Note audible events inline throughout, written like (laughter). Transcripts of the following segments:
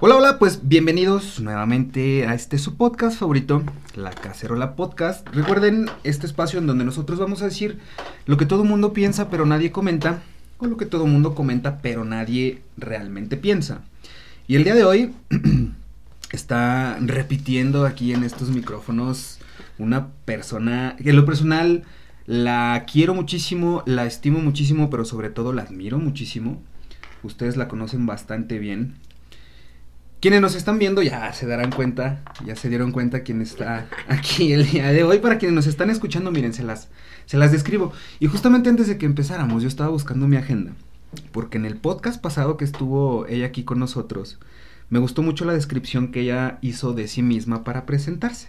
Hola, hola, pues bienvenidos nuevamente a este su podcast favorito, La Cacerola Podcast. Recuerden este espacio en donde nosotros vamos a decir lo que todo mundo piensa pero nadie comenta, o lo que todo mundo comenta pero nadie realmente piensa. Y el día de hoy (clears throat) está repitiendo aquí en estos micrófonos una persona que en lo personal la quiero muchísimo, la estimo muchísimo, pero sobre todo la admiro muchísimo. Ustedes la conocen bastante bien. Quienes nos están viendo ya se darán cuenta, ya se dieron cuenta quién está aquí el día de hoy. Para quienes nos están escuchando, miren, se las, se las describo. Y justamente antes de que empezáramos, yo estaba buscando mi agenda. Porque en el podcast pasado que estuvo ella aquí con nosotros, me gustó mucho la descripción que ella hizo de sí misma para presentarse.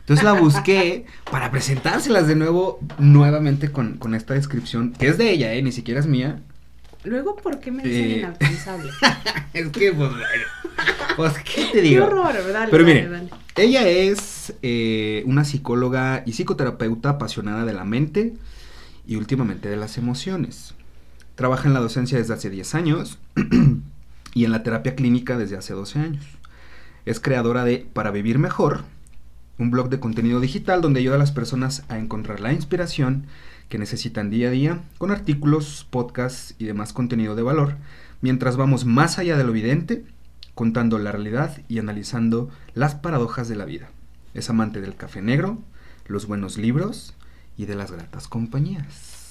Entonces la busqué (laughs) para presentárselas de nuevo, nuevamente con, con esta descripción, que es de ella, ¿eh? Ni siquiera es mía. Luego, ¿por qué me dicen Eh, inalcanzable? (laughs) es que, pues, pues, ¿qué te digo? Qué horror, dale, Pero dale, miren, dale. ella es eh, una psicóloga y psicoterapeuta apasionada de la mente y últimamente de las emociones. Trabaja en la docencia desde hace 10 años (clears throat) y en la terapia clínica desde hace 12 años. Es creadora de Para Vivir Mejor, un blog de contenido digital donde ayuda a las personas a encontrar la inspiración que necesitan día a día con artículos, podcasts y demás contenido de valor, mientras vamos más allá de lo evidente, contando la realidad y analizando las paradojas de la vida. Es amante del café negro, los buenos libros y de las gratas compañías.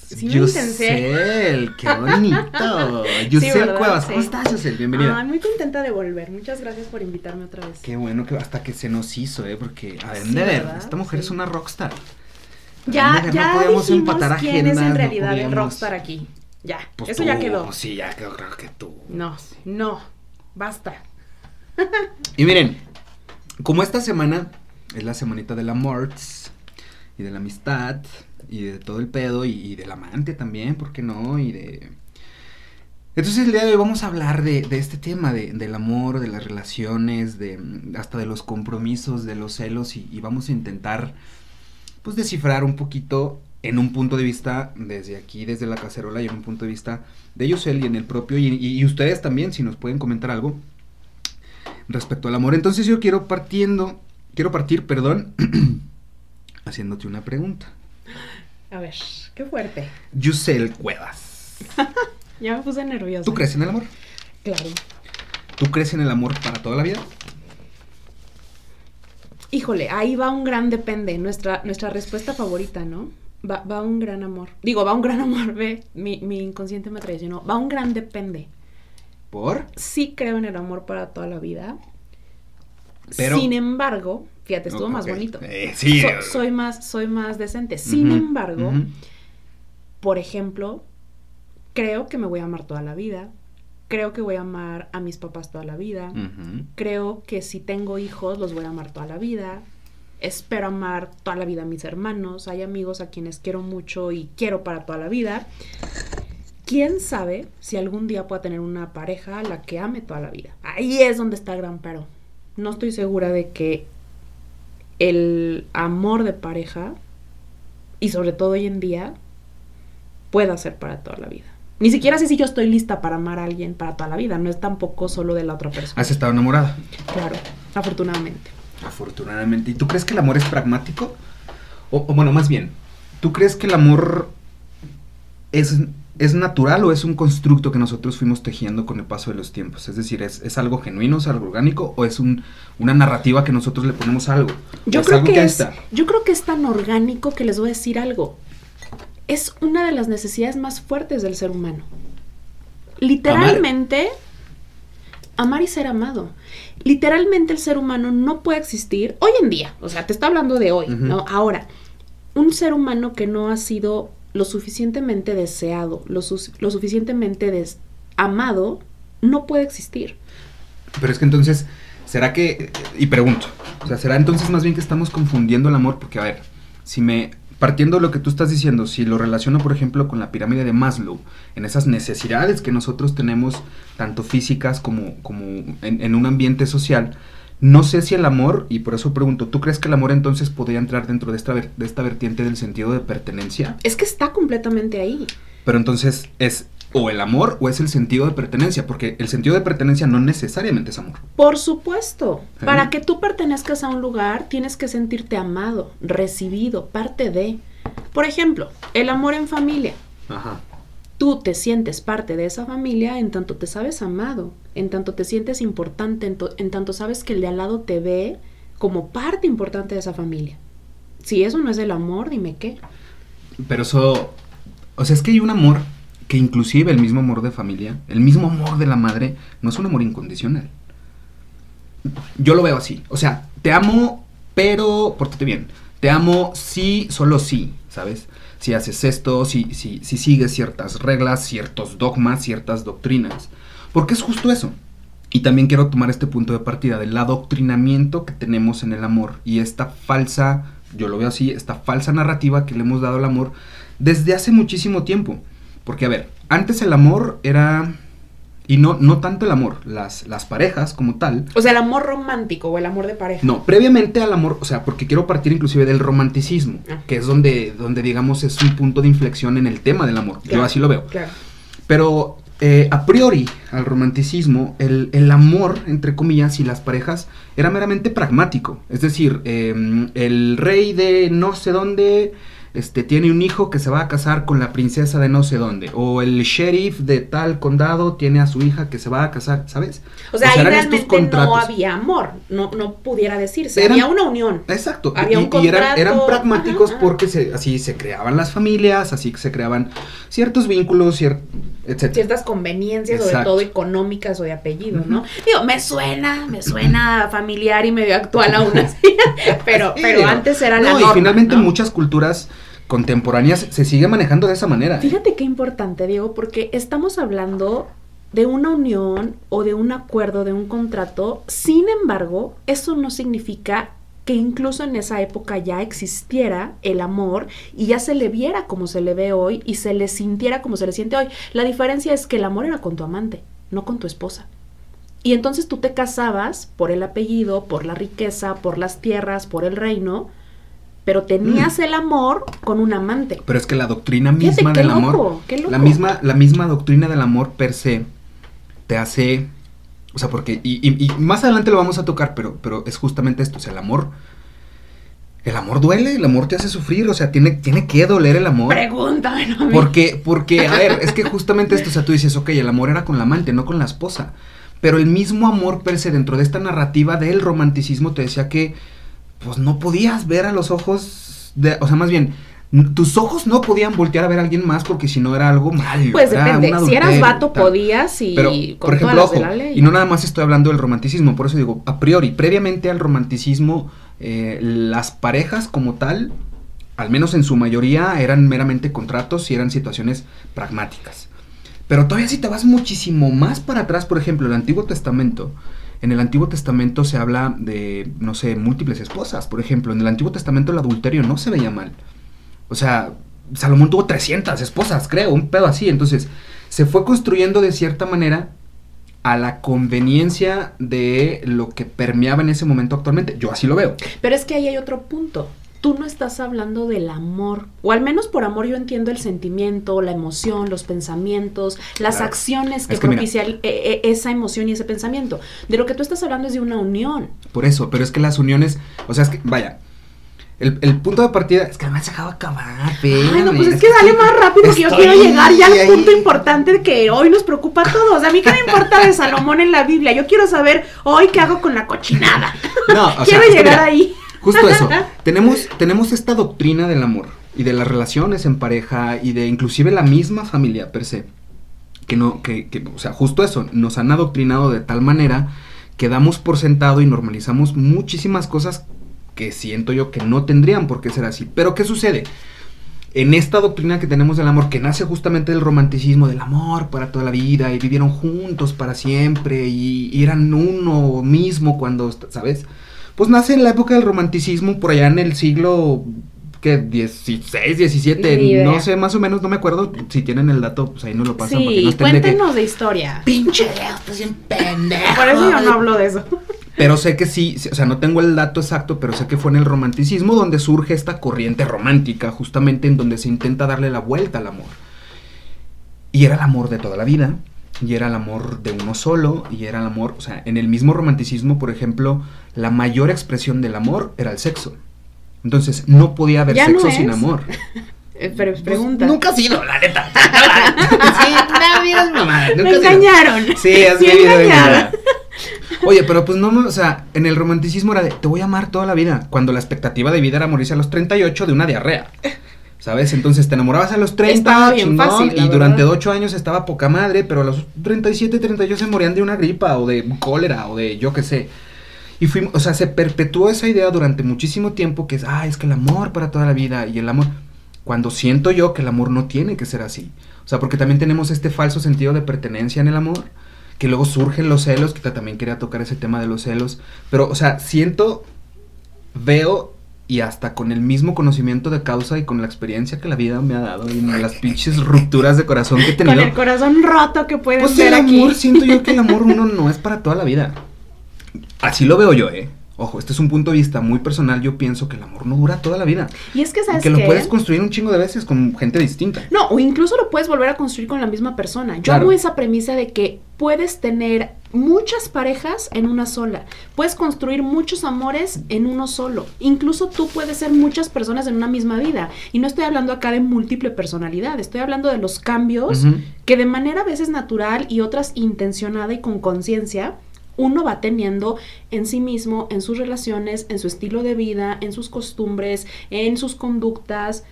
Sí. Yusel, qué bonito. (laughs) Yusel ¿verdad? Cuevas, Sí. ¿cómo estás, Yusel? Bienvenida. Ay, muy contenta de volver. Muchas gracias por invitarme otra vez. Qué bueno que hasta que se nos hizo, ¿eh? Porque, a ver, Sí, esta mujer Sí. es una rockstar. Ya, No ya podíamos dijimos empatar quién es en no realidad el rockstar aquí. Ya, Pues eso tú, ya quedó. Sí, ya quedó, creo que tú. No, no, basta. (laughs) Y miren, como esta semana es la semanita del amor y de la amistad y de todo el pedo y, y del amante también, ¿por qué no? Y de... Entonces el día de hoy vamos a hablar de, de este tema, de- del amor, de las relaciones, de hasta de los compromisos, de los celos y, y vamos a intentar pues descifrar un poquito en un punto de vista desde aquí, desde la cacerola y en un punto de vista de Yusel y en el propio y, y- y ustedes también si nos pueden comentar algo respecto al amor. Entonces yo quiero partiendo, quiero partir, perdón, (clears throat) haciéndote una pregunta. A ver, qué fuerte. Yusel Cuevas, (laughs) Ya me puse nerviosa. ¿tú crees en el amor? Claro. ¿Tú crees en el amor para toda la vida? Híjole, ahí va un gran depende. Nuestra, nuestra respuesta favorita, ¿no? Va, va un gran amor. Digo, va un gran amor, (laughs) ve. Mi, mi inconsciente me traicionó. Va un gran depende. ¿Por? Sí creo en el amor para toda la vida. Pero- Sin embargo, fíjate, estuvo más bonito. Eh, sí. So- soy más, soy más decente. Sin embargo, por ejemplo, creo que me voy a amar toda la vida. Creo que voy a amar a mis papás toda la vida. Creo que si tengo hijos los voy a amar toda la vida. Espero amar toda la vida a mis hermanos. Hay amigos a quienes quiero mucho y quiero para toda la vida. ¿Quién sabe si algún día pueda tener una pareja a la que ame toda la vida? Ahí es donde está el gran pero. No estoy segura de que el amor de pareja, y sobre todo hoy en día, pueda ser para toda la vida. Ni siquiera sé si yo estoy lista para amar a alguien para toda la vida. No es tampoco solo de la otra persona. ¿Has estado enamorada? Claro, afortunadamente. Afortunadamente. ¿Y tú crees que el amor es pragmático? O, o bueno, más bien, ¿tú crees que el amor es, es natural o es un constructo que nosotros fuimos tejiendo con el paso de los tiempos? Es decir, ¿es, es algo genuino, es algo orgánico o es un, una narrativa que nosotros le ponemos a algo? ¿O Yo creo algo que es, yo creo que es tan orgánico que les voy a decir algo. Es una de las necesidades más fuertes del ser humano. Literalmente, amar, y ser amado. Literalmente el ser humano no puede existir hoy en día. O sea, te está hablando de hoy. ¿no? Ahora, un ser humano que no ha sido lo suficientemente deseado, lo, su- lo suficientemente amado, no puede existir. Pero es que entonces, ¿será que, y pregunto, o sea, ¿será entonces más bien que estamos confundiendo el amor? Porque, a ver, si me, partiendo de lo que tú estás diciendo, si lo relaciono, por ejemplo, con la pirámide de Maslow, en esas necesidades que nosotros tenemos, tanto físicas como, como en, en un ambiente social, no sé si el amor, y por eso pregunto, ¿tú crees que el amor entonces podría entrar dentro de esta, ver- de esta vertiente del sentido de pertenencia? Es que está completamente ahí. Pero entonces es o el amor o es el sentido de pertenencia, porque el sentido de pertenencia no necesariamente es amor. Por supuesto, para que tú pertenezcas a un lugar tienes que sentirte amado, recibido, parte de. Por ejemplo, el amor en familia. Ajá. Tú te sientes parte de esa familia en tanto te sabes amado, en tanto te sientes importante, en, en tanto sabes que el de al lado te ve como parte importante de esa familia. Si eso no es el amor, dime qué. Pero eso, o sea, es que hay un amor que inclusive el mismo amor de familia, el mismo amor de la madre, no es un amor incondicional. Yo lo veo así. O sea, te amo, pero pórtate bien. Te amo sí, solo sí, ¿sabes? Si haces esto, si, si, si sigues ciertas reglas, ciertos dogmas, ciertas doctrinas. Porque es justo eso. Y también quiero tomar este punto de partida del adoctrinamiento que tenemos en el amor y esta falsa, yo lo veo así, esta falsa narrativa que le hemos dado al amor desde hace muchísimo tiempo. Porque, a ver, antes el amor era... Y no, no tanto el amor, las, las parejas como tal. O sea, el amor romántico o el amor de pareja. No, previamente al amor, o sea, porque quiero partir inclusive del romanticismo, ah. que es donde, donde, digamos, es un punto de inflexión en el tema del amor. Yo así lo veo. Claro. Pero eh, a priori, al romanticismo, el, el, amor, entre comillas, y las parejas era meramente pragmático. Es decir, em, el rey de no sé dónde este, tiene un hijo que se va a casar con la princesa de no sé dónde. O el sheriff de tal condado tiene a su hija que se va a casar, ¿sabes? O sea, ahí realmente no había amor, no, no pudiera decirse, había una unión. Exacto, había y, un eran, eran, pragmáticos porque se, así se creaban las familias, así se creaban ciertos vínculos, Ciertas conveniencias, sobre todo económicas o de apellido, ¿no? Digo, me suena, me suena familiar y medio actual aún así, (laughs) pero, pero antes era la norma, y finalmente muchas culturas contemporáneas se sigue manejando de esa manera. ¿eh? Fíjate qué importante, Diego, porque estamos hablando de una unión o de un acuerdo, de un contrato. Sin embargo, eso no significa que incluso en esa época ya existiera el amor y ya se le viera como se le ve hoy y se le sintiera como se le siente hoy. La diferencia es que el amor era con tu amante, no con tu esposa. Y entonces tú te casabas por el apellido, por la riqueza, por las tierras, por el reino, pero tenías mm. el amor con un amante. Pero es que la doctrina misma del amor, la misma, la misma doctrina del amor per se te hace, o sea, porque y, más adelante lo vamos a tocar, pero, pero es justamente esto, o sea, el amor. El amor duele, el amor te hace sufrir, o sea, tiene, tiene que doler el amor. Pregúntame, no Porque, porque, a ver, es que (laughs) justamente esto, o sea, tú dices, ok, el amor era con la amante, no con la esposa. Pero el mismo amor per se dentro de esta narrativa del romanticismo te decía que pues no podías ver a los ojos, de, o sea, más bien, tus ojos no podían voltear a ver a alguien más porque si no era algo malo. Pues depende, si eras vato podías y Pero, por ejemplo, ojo, y no nada más estoy hablando del romanticismo, por eso digo, a priori, previamente al romanticismo, eh, las parejas como tal, al menos en su mayoría, eran meramente contratos y eran situaciones pragmáticas. Pero todavía si te vas muchísimo más para atrás, por ejemplo, el Antiguo Testamento, en el Antiguo Testamento se habla de, no sé, múltiples esposas. Por ejemplo, en el Antiguo Testamento el adulterio no se veía mal. O sea, Salomón tuvo 300 esposas, creo, un pedo así. Entonces, se fue construyendo de cierta manera a la conveniencia de lo que permeaba en ese momento actualmente. Yo así lo veo. Pero es que ahí hay otro punto tú no estás hablando del amor, o al menos por amor yo entiendo el sentimiento, la emoción, los pensamientos, las acciones que, propician e, e, esa emoción y ese pensamiento. De lo que tú estás hablando es de una unión. Por eso, pero es que las uniones, o sea, es que, vaya, el, punto de partida es que me has dejado acabar. Ay, no, pues es, que, dale más rápido que yo quiero llegar ya al punto importante que hoy nos preocupa a todos. A mí qué me importa de Salomón en la Biblia. Yo quiero saber hoy qué hago con la cochinada. No, o (laughs) quiero llegar ahí. Justo eso. (laughs) tenemos, tenemos esta doctrina del amor y de las relaciones en pareja y de inclusive la misma familia per se. Que no, que, que, o sea, justo eso, nos han adoctrinado de tal manera que damos por sentado y normalizamos muchísimas cosas que siento yo que no tendrían por qué ser así. Pero ¿qué sucede? En esta doctrina que tenemos del amor, que nace justamente del romanticismo, del amor para toda la vida, y vivieron juntos para siempre, y, y eran uno mismo cuando, ¿sabes? pues nace en la época del romanticismo, por allá en el siglo que 16, 17, no sé, más o menos, no me acuerdo. Si tienen el dato, pues ahí no lo pasan. Sí, no cuéntenos de, historia. Pinche estás bien pendejo. Por eso yo no hablo de eso. Pero sé que sí, o sea, no tengo el dato exacto, pero sé que fue en el romanticismo donde surge esta corriente romántica, justamente en donde se intenta darle la vuelta al amor. Y era el amor de toda la vida, y era el amor de uno solo, y era el amor, o sea, en el mismo romanticismo, por ejemplo, la mayor expresión del amor era el sexo. Entonces, no podía haber Ya sexo no sin es. amor. (laughs) Eh, pero pregunta. Nunca ha sido, la neta. (laughs) sí, no digas mamada, nunca Me engañaron. Sí, has vivido engañada. Oye, pero pues no, o sea, en el romanticismo era de te voy a amar toda la vida, cuando la expectativa de vida era morirse a los 38 de una diarrea. ¿Sabes? Entonces te enamorabas a los 30 Estaba bien chingón, fácil, y durante verdad. 8 años estaba poca madre, pero a los 37, 38 se morían de una gripa o de cólera o de yo qué sé. Y fuimos, o sea, se perpetuó esa idea durante muchísimo tiempo que es, ah, es que el amor para toda la vida y el amor, cuando siento yo que el amor no tiene que ser así. O sea, porque también tenemos este falso sentido de pertenencia en el amor, que luego surgen los celos, que también quería tocar ese tema de los celos, pero, o sea, siento, veo y hasta con el mismo conocimiento de causa y con la experiencia que la vida me ha dado y las pinches rupturas de corazón que he Con tenido. el corazón roto que pueden Pues ver el aquí. amor, siento yo que el amor (laughs) uno no es para toda la vida. Así lo veo yo, ¿eh? Ojo, este es un punto de vista muy personal. Yo pienso que el amor no dura toda la vida. Y es que, ¿sabes que lo puedes construir un chingo de veces con gente distinta. No, o incluso lo puedes volver a construir con la misma persona. Yo Claro. hago esa premisa de que puedes tener muchas parejas en una sola. Puedes construir muchos amores en uno solo. Incluso tú puedes ser muchas personas en una misma vida. Y no estoy hablando acá de múltiple personalidad. Estoy hablando de los cambios que de manera a veces natural y otras intencionada y con conciencia uno va teniendo en sí mismo, en sus relaciones, en su estilo de vida, en sus costumbres, en sus conductas.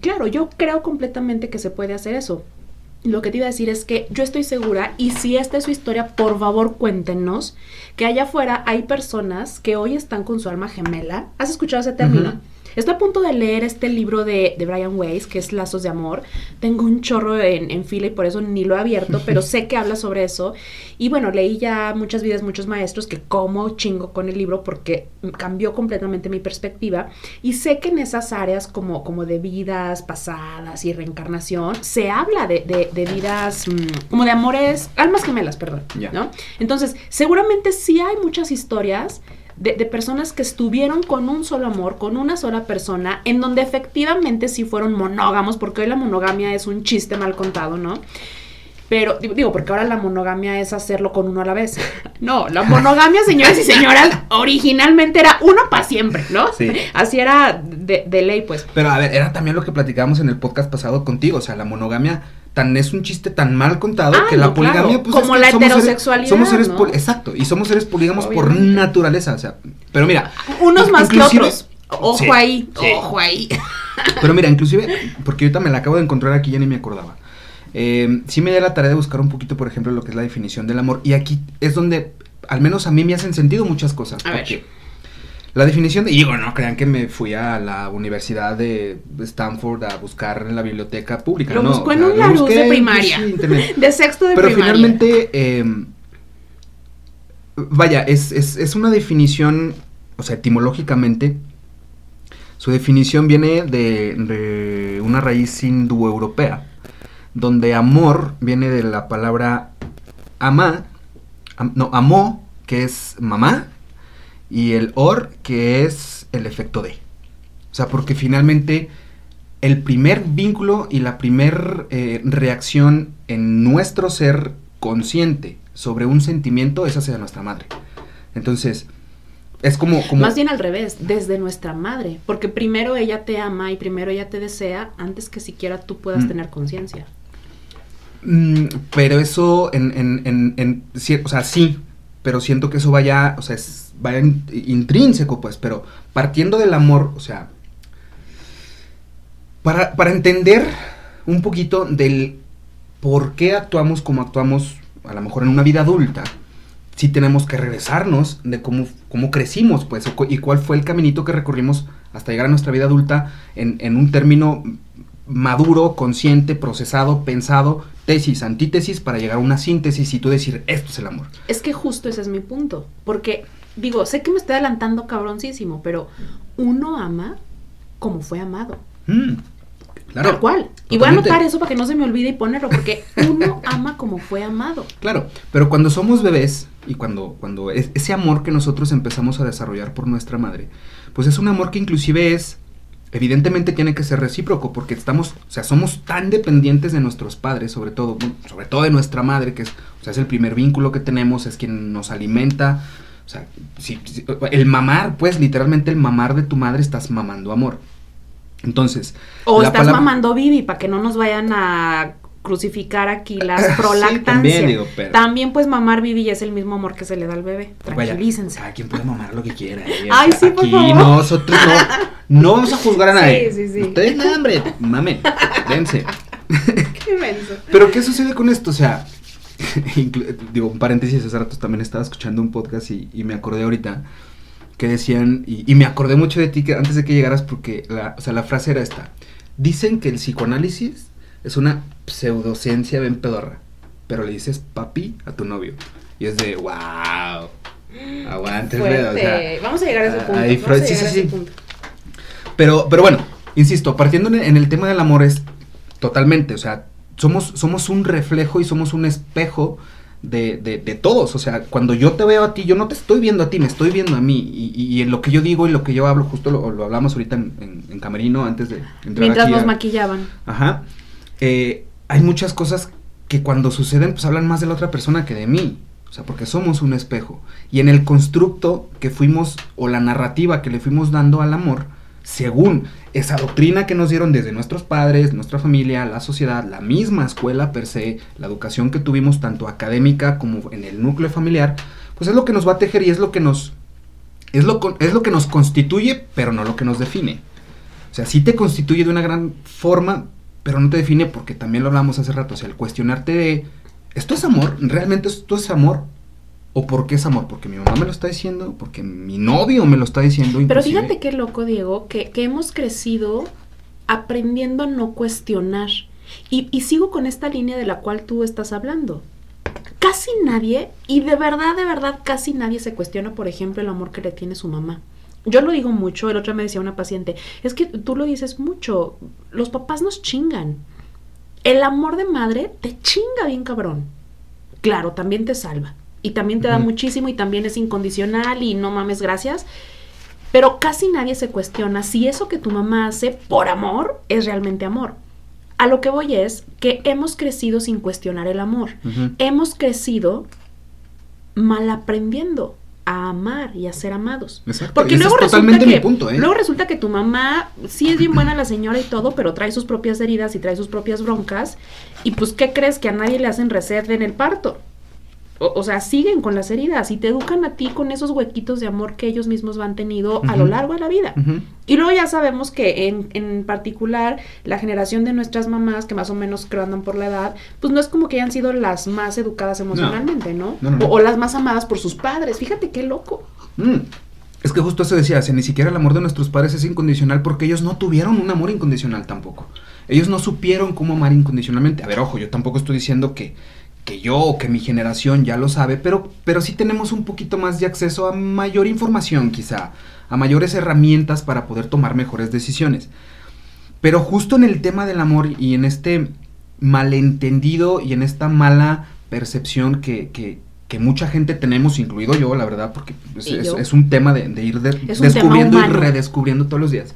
Claro, yo creo completamente que se puede hacer eso. Lo que te iba a decir es que yo estoy segura, y si esta es su historia, por favor cuéntenos, que allá afuera hay personas que hoy están con su alma gemela. ¿Has escuchado ese término? Estoy a punto de leer este libro de, de Brian Weiss, que es Lazos de Amor. Tengo un chorro en, en fila y por eso ni lo he abierto, (laughs) pero sé que habla sobre eso. Y bueno, leí ya muchas vidas, muchos maestros, que como chingo con el libro porque cambió completamente mi perspectiva. Y sé que en esas áreas como, como de vidas pasadas y reencarnación, se habla de, de- de vidas, mm, como de amores, almas gemelas, perdón. ¿no? Entonces, seguramente sí hay muchas historias de, de personas que estuvieron con un solo amor, con una sola persona, en donde efectivamente sí fueron monógamos, porque hoy la monogamia es un chiste mal contado, ¿no? Pero digo- porque ahora la monogamia es hacerlo con uno a la vez. (laughs) No, la monogamia, señoras y señoras, (laughs) originalmente era uno para siempre, ¿no? Sí. Así era de, de ley, pues. Pero a ver, era también lo que platicábamos en el podcast pasado contigo. O sea, la monogamia tan es un chiste tan mal contado Ah, que no, la poligamia, claro. pues. Como es que la somos seres- heterosexualidad, Somos seres, ¿no? pol- exacto. Y somos seres polígamos por naturaleza. O sea, pero mira. Unos más que otros. Ojo Sí, ahí, sí. ojo ahí. Pero mira, inclusive, porque ahorita me la acabo de encontrar aquí, ya ni me acordaba. Eh, sí me da la tarea de buscar un poquito, por ejemplo, lo que es la definición del amor. Y aquí es donde, al menos a mí me hacen sentido muchas cosas. A ver. La definición de... Y digo, no crean que me fui a la universidad de Stanford a buscar en la biblioteca pública. Lo no, buscó en un busqué de primaria. (laughs) De sexto de Pero primaria. finalmente, eh, vaya, es, es, es una definición, o sea, etimológicamente, su definición viene de, de una raíz indoeuropea, donde amor viene de la palabra ama, am- no, amó, que es mamá, y el or, que es el efecto de. O sea, porque finalmente el primer vínculo y la primer eh, reacción en nuestro ser consciente sobre un sentimiento es hacia nuestra madre. Entonces, es como... como Más bien al revés, desde nuestra madre. Porque primero ella te ama y primero ella te desea antes que siquiera tú puedas Mm. tener conciencia. Mm, pero eso en, en, en, en o sea, sí, pero siento que eso vaya, o sea, es, in- intrínseco, pues, pero partiendo del amor, o sea, para, para entender un poquito del por qué actuamos como actuamos, a lo mejor en una vida adulta, sí tenemos que regresarnos de cómo, cómo crecimos, pues, y cuál fue el caminito que recorrimos hasta llegar a nuestra vida adulta en, en un término maduro, consciente, procesado, pensado, tesis, antítesis, para llegar a una síntesis y tú decir, esto es el amor. Es que justo ese es mi punto. Porque, digo, sé que me estoy adelantando cabroncísimo, pero uno ama como fue amado. Mm, claro. Tal cual. Y voy a anotar eso para que no se me olvide y ponerlo, porque uno (laughs) ama como fue amado. Claro, pero cuando somos bebés y cuando, cuando es- ese amor que nosotros empezamos a desarrollar por nuestra madre, pues es un amor que inclusive es evidentemente tiene que ser recíproco porque estamos, o sea, somos tan dependientes de nuestros padres, sobre todo, sobre todo de nuestra madre, que es, o sea, es el primer vínculo que tenemos, es quien nos alimenta. O sea, si, el mamar, pues literalmente el mamar de tu madre estás mamando amor. Entonces. O estás mamando Bibi para que no nos vayan a crucificar aquí las (laughs) prolactancias. también, pues mamar Bibi es el mismo amor que se le da al bebé. Tranquilícense. Cada quien puede mamar lo que quiera. ¿eh? (laughs) Ay, sí, por aquí nosotros no, no vamos a juzgar a (laughs) nadie. Sí, sí, sí. Ustedes nada, hombre, mamen, dense. Qué inmenso. Pero ¿qué sucede con esto? O sea, (laughs) digo, un paréntesis, hace rato también estaba escuchando un podcast y, me acordé ahorita que decían, y, me acordé mucho de ti que antes de que llegaras porque, la, o sea, la frase era esta. Dicen que el psicoanálisis es una pseudociencia bien pedorra, pero le dices papi a tu novio. Y es de, wow. Aguante Vamos a llegar a ese punto. Ahí, sí, sí, sí. Pero, pero bueno, insisto, partiendo en el tema del amor es totalmente, o sea, somos, somos un reflejo y somos un espejo de, de, de, todos. O sea, cuando yo te veo a ti, yo no te estoy viendo a ti, me estoy viendo a mí. Y, y, en lo que yo digo y lo que yo hablo, justo lo, lo hablamos ahorita en, en, Camerino antes de entrar Mientras nos maquillaban. Ajá. Eh, hay muchas cosas que cuando suceden, pues hablan más de la otra persona que de mí. O sea, porque somos un espejo. Y en el constructo que fuimos, o la narrativa que le fuimos dando al amor, según esa doctrina que nos dieron desde nuestros padres, nuestra familia, la sociedad, la misma escuela per se, la educación que tuvimos tanto académica como en el núcleo familiar, pues es lo que nos va a tejer y es lo que nos es lo, es lo que nos constituye, pero no lo que nos define. O sea, sí te constituye de una gran forma, pero no te define porque también lo hablamos hace rato, o sea, el cuestionarte de, ¿esto es amor? ¿Realmente esto es amor? ¿O por qué es amor? Porque mi mamá me lo está diciendo, porque mi novio me lo está diciendo. Pero fíjate qué loco, Diego, que, hemos crecido aprendiendo a no cuestionar. Y, y, sigo con esta línea de la cual tú estás hablando. Casi nadie, y de verdad, de verdad, casi nadie se cuestiona, por ejemplo, el amor que le tiene su mamá. Yo lo digo mucho, el otro me decía una paciente, es que tú lo dices mucho, los papás nos chingan. El amor de madre te chinga bien cabrón. Claro, también te salva. Y también te da muchísimo y también es incondicional y no mames, gracias. Pero casi nadie se cuestiona si eso que tu mamá hace por amor es realmente amor. A lo que voy es que hemos crecido sin cuestionar el amor. Hemos crecido mal aprendiendo a amar y a ser amados. Porque luego resulta que ¿eh? luego resulta que tu mamá sí es bien buena la (clears throat) señora y todo, pero trae sus propias heridas y trae sus propias broncas y pues qué crees que a nadie le hacen reset en el parto o, sea, siguen con las heridas y te educan a ti con esos huequitos de amor que ellos mismos han tenido a lo largo de la vida. Y luego ya sabemos que en, en, particular la generación de nuestras mamás, que más o menos creo andan por la edad, pues no es como que hayan sido las más educadas emocionalmente, ¿no? o, las más amadas por sus padres. Fíjate qué loco. Mm. Es que justo eso decía, si ni siquiera el amor de nuestros padres es incondicional porque ellos no tuvieron un amor incondicional tampoco. Ellos no supieron cómo amar incondicionalmente. A ver, ojo, yo tampoco estoy diciendo que que yo o que mi generación ya lo sabe, pero, pero sí tenemos un poquito más de acceso a mayor información quizá, a mayores herramientas para poder tomar mejores decisiones. Pero justo en el tema del amor y en este malentendido y en esta mala percepción que, que, mucha gente tenemos, incluido yo, la verdad, porque es, un tema de, ir descubriendo y redescubriendo todos los días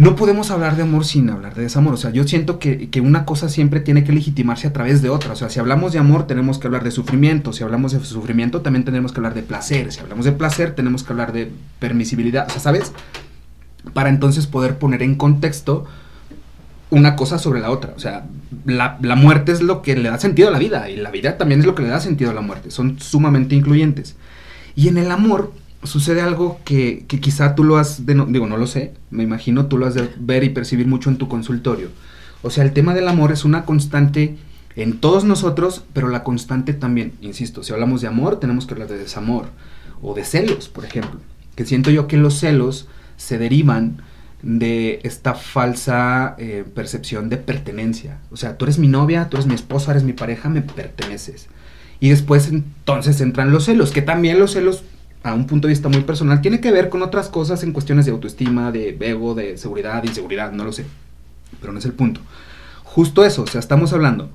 no podemos hablar de amor sin hablar de desamor. O sea, yo siento que, una cosa siempre tiene que legitimarse a través de otra. O sea, si hablamos de amor, tenemos que hablar de sufrimiento. Si hablamos de sufrimiento, también tenemos que hablar de placer. Si hablamos de placer, tenemos que hablar de permisibilidad. O sea, ¿sabes? Para entonces poder poner en contexto una cosa sobre la otra. O sea, la, la, muerte es lo que le da sentido a la vida y la vida también es lo que le da sentido a la muerte. Son sumamente incluyentes. Y en el amor sucede algo que, que quizá tú lo has, de digo, no lo sé, me imagino tú lo has de ver y percibir mucho en tu consultorio. O sea, el tema del amor es una constante en todos nosotros, pero la constante también, insisto, si hablamos de amor, tenemos que hablar de desamor o de celos, por ejemplo. Que siento yo que los celos se derivan de esta falsa eh, percepción de pertenencia. O sea, tú eres mi novia, tú eres mi esposa, eres mi pareja, me perteneces. Y después entonces entran los celos, que también los celos a un punto de vista muy personal, tiene que ver con otras cosas en cuestiones de autoestima, de ego, de seguridad, inseguridad, no lo sé. Pero no es el punto. Justo eso, o sea, estamos hablando.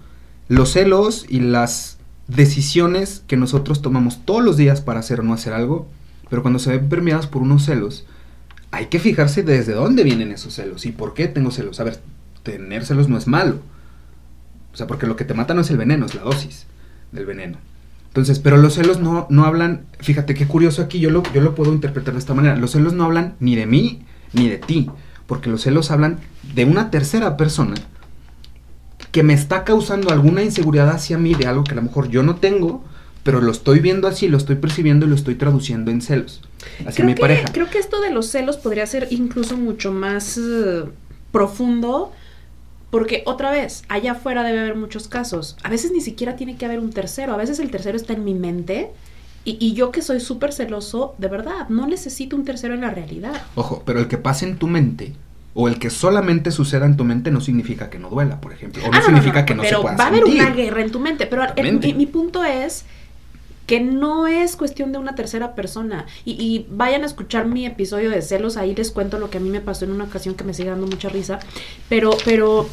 Los celos y las decisiones que nosotros tomamos todos los días para hacer o no hacer algo, pero cuando se ven permeadas por unos celos, hay que fijarse desde dónde vienen esos celos y por qué tengo celos. A ver, tener celos no es malo. O sea, porque lo que te mata no es el veneno, es la dosis del veneno. Entonces, pero los celos no, no hablan, fíjate qué curioso aquí, yo lo, yo lo puedo interpretar de esta manera. Los celos no hablan ni de mí ni de ti, porque los celos hablan de una tercera persona que me está causando alguna inseguridad hacia mí de algo que a lo mejor yo no tengo, pero lo estoy viendo así, lo estoy percibiendo y lo estoy traduciendo en celos hacia mi pareja. Creo que esto de los celos podría ser incluso mucho más eh, profundo. Porque otra vez, allá afuera debe haber muchos casos. A veces ni siquiera tiene que haber un tercero. A veces el tercero está en mi mente. Y, y yo que soy súper celoso, de verdad, no necesito un tercero en la realidad. Ojo, pero el que pase en tu mente o el que solamente suceda en tu mente no significa que no duela, por ejemplo. O no, Ah, significa que no pero se pueda va a haber sentir. una guerra en tu mente. Pero el- Totalmente. mi, mi punto es que no es cuestión de una tercera persona. Y, y vayan a escuchar mi episodio de celos, ahí les cuento lo que a mí me pasó en una ocasión que me sigue dando mucha risa. Pero, pero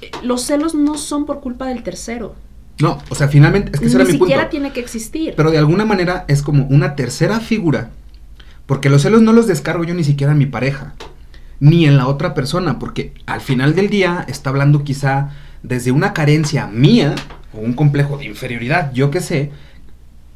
eh, los celos no son por culpa del tercero. No, o sea, finalmente, es que ese Ni era mi siquiera tiene que existir. Pero de alguna manera es como una tercera figura. Porque los celos no los descargo yo ni siquiera en mi pareja. Ni en la otra persona. Porque al final del día está hablando quizá desde una carencia mía. O un complejo de inferioridad, yo qué sé.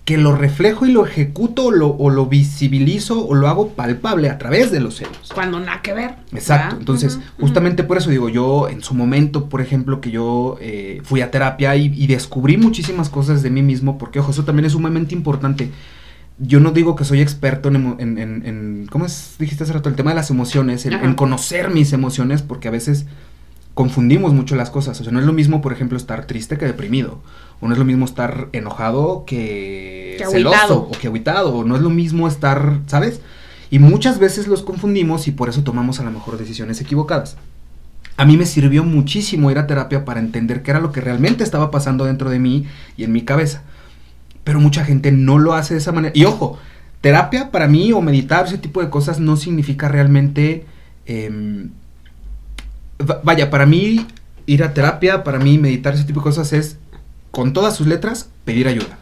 Que lo reflejo y lo ejecuto o lo, o lo visibilizo o lo hago palpable a través de los celos. Cuando nada que ver. Exacto, ¿verdad? entonces justamente por eso digo yo en su momento, por ejemplo, que yo eh, fui a terapia y, y descubrí muchísimas cosas de mí mismo, porque ojo, eso también es sumamente importante. Yo no digo que soy experto en, en, en- en- ¿cómo es, dijiste hace rato? El tema de las emociones, en conocer mis emociones, porque a veces confundimos mucho las cosas. O sea, no es lo mismo, por ejemplo, estar triste que deprimido. O no es lo mismo estar enojado que, Que celoso o que aguitado. O no es lo mismo estar, ¿sabes? Y muchas veces los confundimos y por eso tomamos a lo mejor decisiones equivocadas. A mí me sirvió muchísimo ir a terapia para entender qué era lo que realmente estaba pasando dentro de mí y en mi cabeza. Pero mucha gente no lo hace de esa manera. Y ojo, terapia para mí o meditar, ese tipo de cosas no significa realmente... em, vaya, para mí ir a terapia, para mí meditar ese tipo de cosas es, con todas sus letras, pedir ayuda.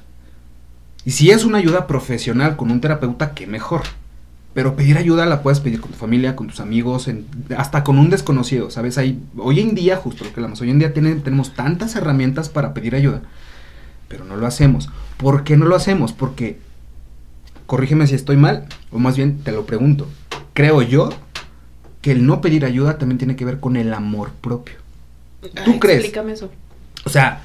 Y si es una ayuda profesional con un terapeuta, qué mejor. Pero pedir ayuda la puedes pedir con tu familia, con tus amigos, hasta con un desconocido, ¿sabes? Hay, hoy en día, justo lo que hablamos, hoy en día tenemos tantas herramientas para pedir ayuda, pero no lo hacemos. ¿Por qué no lo hacemos? Porque, corrígeme si estoy mal, o más bien te lo pregunto, creo yo que el no pedir ayuda también tiene que ver con el amor propio. ¿Tú Ay, crees? Explícame eso. O sea,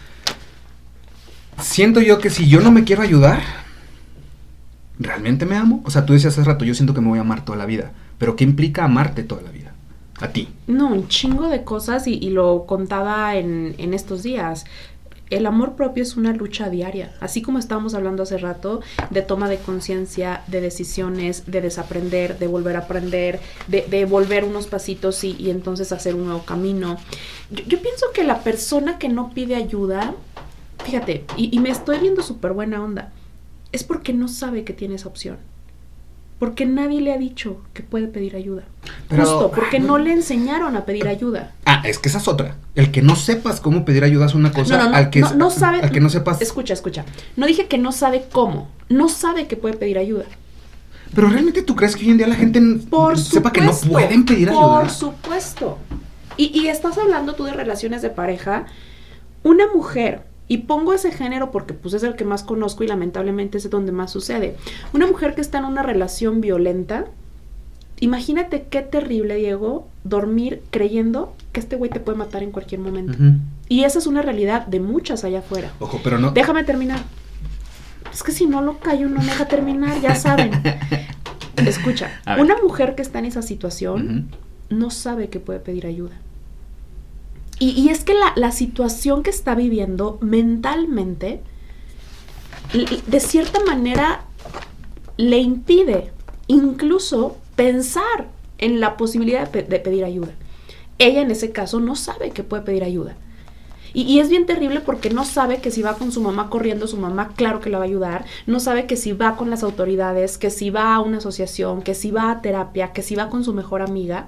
siento yo que si yo no me quiero ayudar, ¿realmente me amo? O sea, tú decías hace rato, yo siento que me voy a amar toda la vida. Pero ¿qué implica amarte toda la vida? A ti. No, un chingo de cosas y, y lo contaba en, en estos días. El amor propio es una lucha diaria, así como estábamos hablando hace rato de toma de conciencia, de decisiones, de desaprender, de volver a aprender, de, de volver unos pasitos y, y entonces hacer un nuevo camino. Yo, yo pienso que la persona que no pide ayuda, fíjate, y, y me estoy viendo súper buena onda, es porque no sabe que tiene esa opción. Porque nadie le ha dicho que puede pedir ayuda. Pero- Justo, porque no le enseñaron a pedir ayuda. Es que esa es otra. El que no sepas cómo pedir ayuda es una cosa. No, no, no, al que, no, no sabe. Al que no sepas. Escucha, escucha. No dije que no sabe cómo. No sabe que puede pedir ayuda. Pero realmente tú crees que hoy en día la gente Por sepa que no supuesto, pueden pedir Por ayuda. supuesto. Y, y estás hablando tú de relaciones de pareja. Una mujer, y pongo ese género porque pues es el que más conozco y lamentablemente es donde más sucede. Una mujer que está en una relación violenta, imagínate qué terrible, Diego, dormir creyendo que este güey te puede matar en cualquier momento. Y esa es una realidad de muchas allá afuera. Ojo, pero no. Déjame terminar. Es que si no lo callo, no me deja terminar, ya saben. (laughs) Escucha, una mujer que está en esa situación no sabe que puede pedir ayuda. Y, y es que la, la situación que está viviendo mentalmente, de cierta manera, le impide incluso pensar en la posibilidad de, pe- de pedir ayuda. Ella en ese caso no sabe que puede pedir ayuda. Y, y es bien terrible porque no sabe que si va con su mamá corriendo, su mamá claro que la va a ayudar. No sabe que si va con las autoridades, que si va a una asociación, que si va a terapia, que si va con su mejor amiga.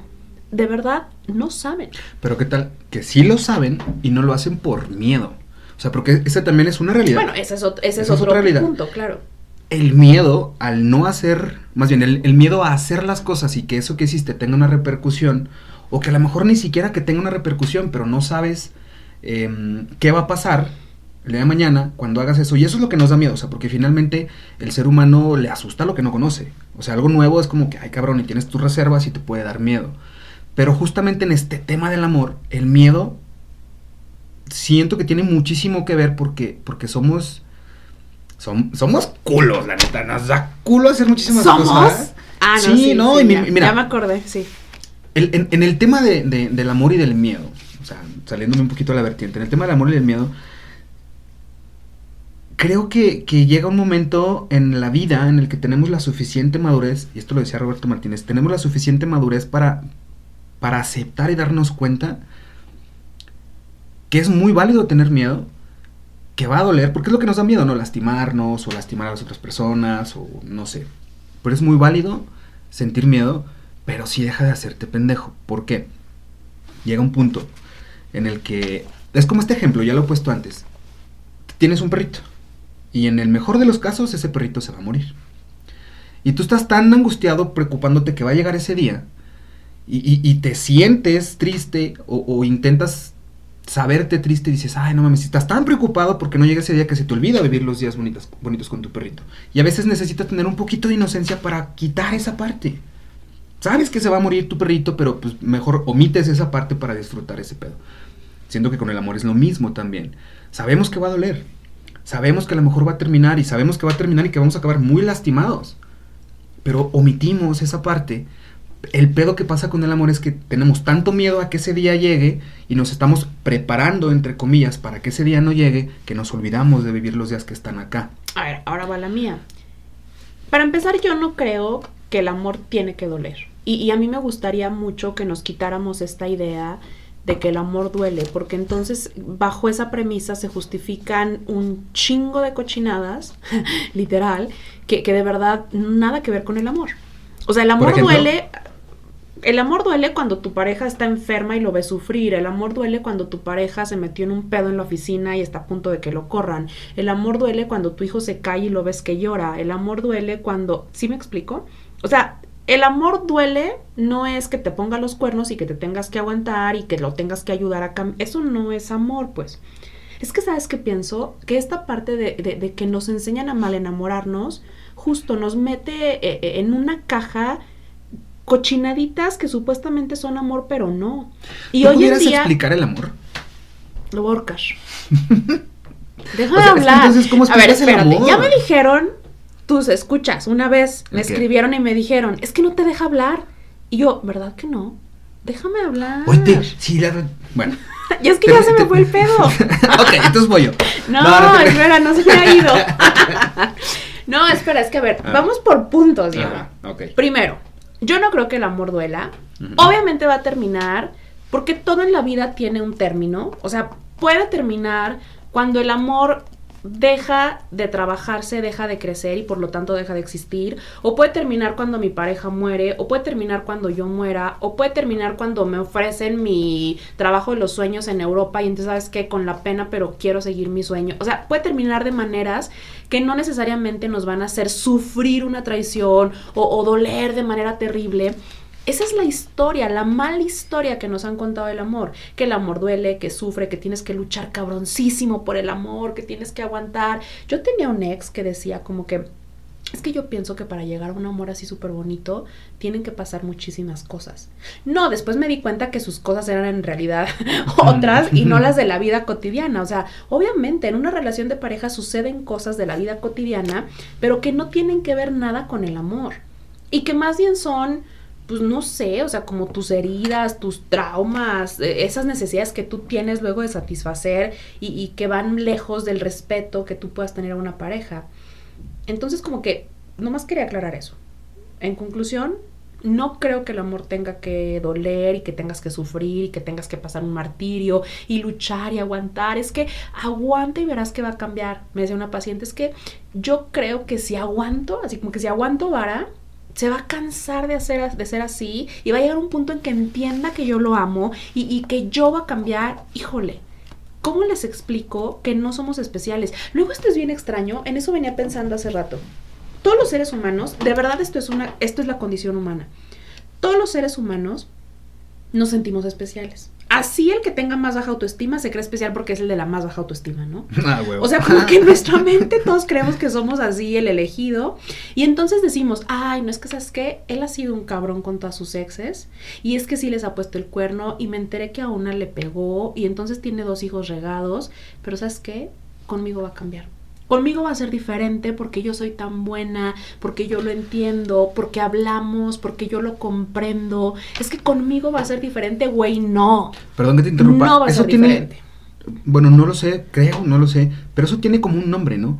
De verdad, no saben. Pero qué tal que sí lo saben y no lo hacen por miedo. O sea, porque esa también es una realidad. Bueno, ese es, ot- ese es Esa es otro otra realidad. punto, claro. El miedo al no hacer, más bien el, miedo a hacer las cosas y que eso que hiciste tenga una repercusión, o que a lo mejor ni siquiera que tenga una repercusión, pero no sabes em, qué va a pasar el día de mañana cuando hagas eso. Y eso es lo que nos da miedo, o sea, porque finalmente el ser humano le asusta lo que no conoce. O sea, algo nuevo es como que, ay cabrón, y tienes tus reservas y te puede dar miedo. Pero justamente en este tema del amor, el miedo siento que tiene muchísimo que ver porque, porque somos somos culos, la neta. Nos da culo hacer muchísimas cosas. Ah, no, sí, no, y mira, ya me acordé, sí. en, el tema de, del amor y del miedo, o sea, saliéndome un poquito de la vertiente, en el tema del amor y del miedo, creo que, que, llega un momento en la vida en el que tenemos la suficiente madurez, y esto lo decía Roberto Martínez, tenemos la suficiente madurez para, para aceptar y darnos cuenta que es muy válido tener miedo, que va a doler, porque es lo que nos da miedo, ¿no? Lastimarnos o lastimar a las otras personas o no sé. Pero es muy válido sentir miedo, pero sí deja de hacerte pendejo. ¿Por qué? Llega un punto en el que... Es como este ejemplo, ya lo he puesto antes. Tienes un perrito y en el mejor de los casos ese perrito se va a morir. Y tú estás tan angustiado preocupándote que va a llegar ese día y, te sientes triste o, o intentas saberte triste y dices, ay, no mames, estás tan preocupado porque no llega ese día que se te olvida vivir los días bonitos, bonitos con tu perrito. Y a veces necesitas tener un poquito de inocencia para quitar esa parte. Sabes que se va a morir tu perrito, pero pues mejor omites esa parte para disfrutar ese pedo. Siento que con el amor es lo mismo también. Sabemos que va a doler. Sabemos que a lo mejor va a terminar y sabemos que va a terminar y que vamos a acabar muy lastimados. Pero omitimos esa parte el pedo que pasa con el amor es que tenemos tanto miedo a que ese día llegue y nos estamos preparando, entre comillas, para que ese día no llegue, que nos olvidamos de vivir los días que están acá. A ver, ahora va la mía. Para empezar, yo no creo que el amor tiene que doler. Y, a mí me gustaría mucho que nos quitáramos esta idea de que el amor duele, porque entonces bajo esa premisa se justifican un chingo de cochinadas, (laughs) literal, que, que de verdad nada que ver con el amor. O sea, el amor duele. El amor duele cuando tu pareja está enferma y lo ve sufrir. El amor duele cuando tu pareja se metió en un pedo en la oficina y está a punto de que lo corran. El amor duele cuando tu hijo se cae y lo ves que llora. El amor duele cuando... ¿Sí me explico? O sea, el amor duele no es que te ponga los cuernos y que te tengas que aguantar y que lo tengas que ayudar a cambiar. Eso no es amor, pues. Es que, ¿sabes qué pienso? Que esta parte de, de que nos enseñan a mal enamorarnos justo nos mete eh, eh, en una caja cochinaditas que supuestamente son amor, pero no. Y hoy en día explicar el amor? Lo borcas. (laughs) Déjame hablar. entonces, ¿cómo a ver, espérate. Ya me dijeron, tus escuchas, una vez me escribieron y me dijeron, es que no te deja hablar. Y yo, ¿verdad que no? Déjame hablar. Oye, sí, la... Bueno. (laughs) y es que ya se me fue el (laughs) pedo. ok, entonces voy yo. No, no, espera, no se me ha ido. No, espera, es que a ver, vamos por puntos, Diego. Primero, yo no creo que el amor duela. Obviamente va a terminar, porque todo en la vida tiene un término. O sea, puede terminar cuando el amor deja de trabajarse, deja de crecer y por lo tanto deja de existir, o puede terminar cuando mi pareja muere, o puede terminar cuando yo muera, o puede terminar cuando me ofrecen mi trabajo de los sueños en Europa y entonces sabes que con la pena pero quiero seguir mi sueño. O sea, puede terminar de maneras que no necesariamente nos van a hacer sufrir una traición o, o doler de manera terrible, esa es la historia, la mala historia que nos han contado del amor. Que el amor duele, que sufre, que tienes que luchar cabroncísimo por el amor, que tienes que aguantar. Yo tenía un ex que decía como que es que yo pienso que para llegar a un amor así súper bonito tienen que pasar muchísimas cosas. No, después me di cuenta que sus cosas eran en realidad (laughs) otras y no las de la (laughs) vida cotidiana. O sea, obviamente en una relación de pareja suceden cosas de la vida cotidiana, pero que no tienen que ver nada con el amor. Y que más bien son pues no sé, o sea, como tus heridas, tus traumas, eh, esas necesidades que tú tienes luego de satisfacer y, que van lejos del respeto que tú puedas tener a una pareja. Entonces, como que, nomás quería aclarar eso. En conclusión, no creo que el amor tenga que doler y que tengas que sufrir y que tengas que pasar un martirio y luchar y aguantar. Es que aguanta y verás que va a cambiar. Me decía una paciente, es que yo creo que si aguanto, así como que si aguanto vara, se va a cansar de, hacer, de ser así y va a llegar un punto en que entienda que yo lo amo y, que yo va a cambiar. Híjole, ¿cómo les explico que no somos especiales? Luego esto es bien extraño, en eso venía pensando hace rato. todos los seres humanos, de verdad esto es una, esto es la condición humana. Todos los seres humanos nos sentimos especiales. Así el que tenga más baja autoestima se cree especial porque es el de la más baja autoestima, ¿no? (laughs) Ah, huevo. O sea, como que en nuestra (laughs) mente todos creemos que somos así, el elegido. Y entonces decimos, ay, no es que, ¿sabes qué? Él ha sido un cabrón con todas sus exes. Y es que sí les ha puesto el cuerno. Y me enteré que a una le pegó. Y entonces tiene dos hijos regados. Pero ¿sabes qué? Conmigo va a cambiar. Conmigo va a ser diferente porque yo soy tan buena, porque yo lo entiendo, porque hablamos, porque yo lo comprendo. Es que conmigo va a ser diferente, güey, no. Perdón que te interrumpa. No va a eso ser tiene, diferente. Bueno, no lo sé, creo, no lo sé. Pero eso tiene como un nombre, ¿no?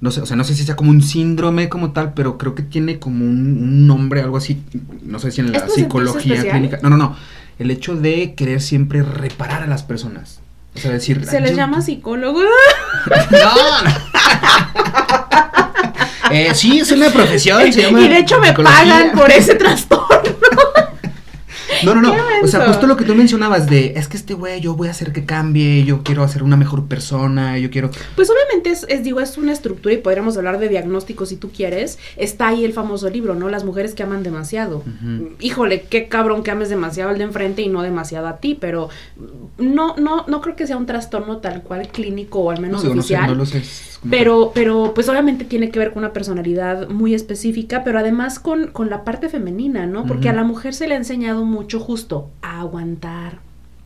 No sé, o sea, no sé si sea como un síndrome como tal, pero creo que tiene como un, un nombre, algo así. No sé si en la ¿Esto de sentirse psicología clínica. No, no, no. El hecho de querer siempre reparar a las personas. O sea, decir. Se les llama psicólogo. (laughs) No. Eh, sí, es una profesión. se llama (laughs) y de hecho me pagan por ese trastorno. (laughs) No, no, no. O sea, justo lo que tú mencionabas de, es que este güey, yo voy a hacer que cambie, yo quiero hacer una mejor persona, yo quiero... Pues obviamente es, es, digo, es una estructura y podríamos hablar de diagnóstico si tú quieres. Está ahí el famoso libro, ¿no? Las mujeres que aman demasiado. Híjole, qué cabrón que ames demasiado al de enfrente y no demasiado a ti, pero no, no, no creo que sea un trastorno tal cual clínico o al No, menos no sé, oficial. no lo sé. Pero, pero, pues obviamente tiene que ver con una personalidad muy específica, pero además con, con la parte femenina, ¿no? Porque a la mujer se le ha enseñado mucho justo a aguantar.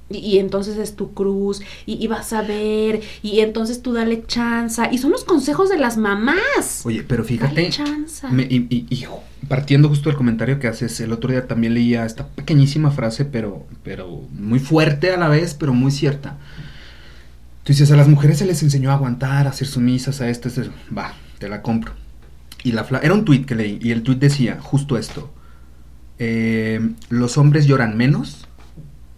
Y, y entonces es tu cruz, y, y vas a ver, y entonces tú dale chanza. Y son los consejos de las mamás. Oye, pero fíjate, Dale chanza. me- y, y- partiendo justo del comentario que haces, el otro día también leía esta pequeñísima frase, pero, pero muy fuerte a la vez, pero muy cierta. Tú dices, a las mujeres se les enseñó a aguantar, a ser sumisas, a esto, esto, va, te la compro. Y la era un tuit que leí, y el tuit decía justo esto. eh, los hombres lloran menos,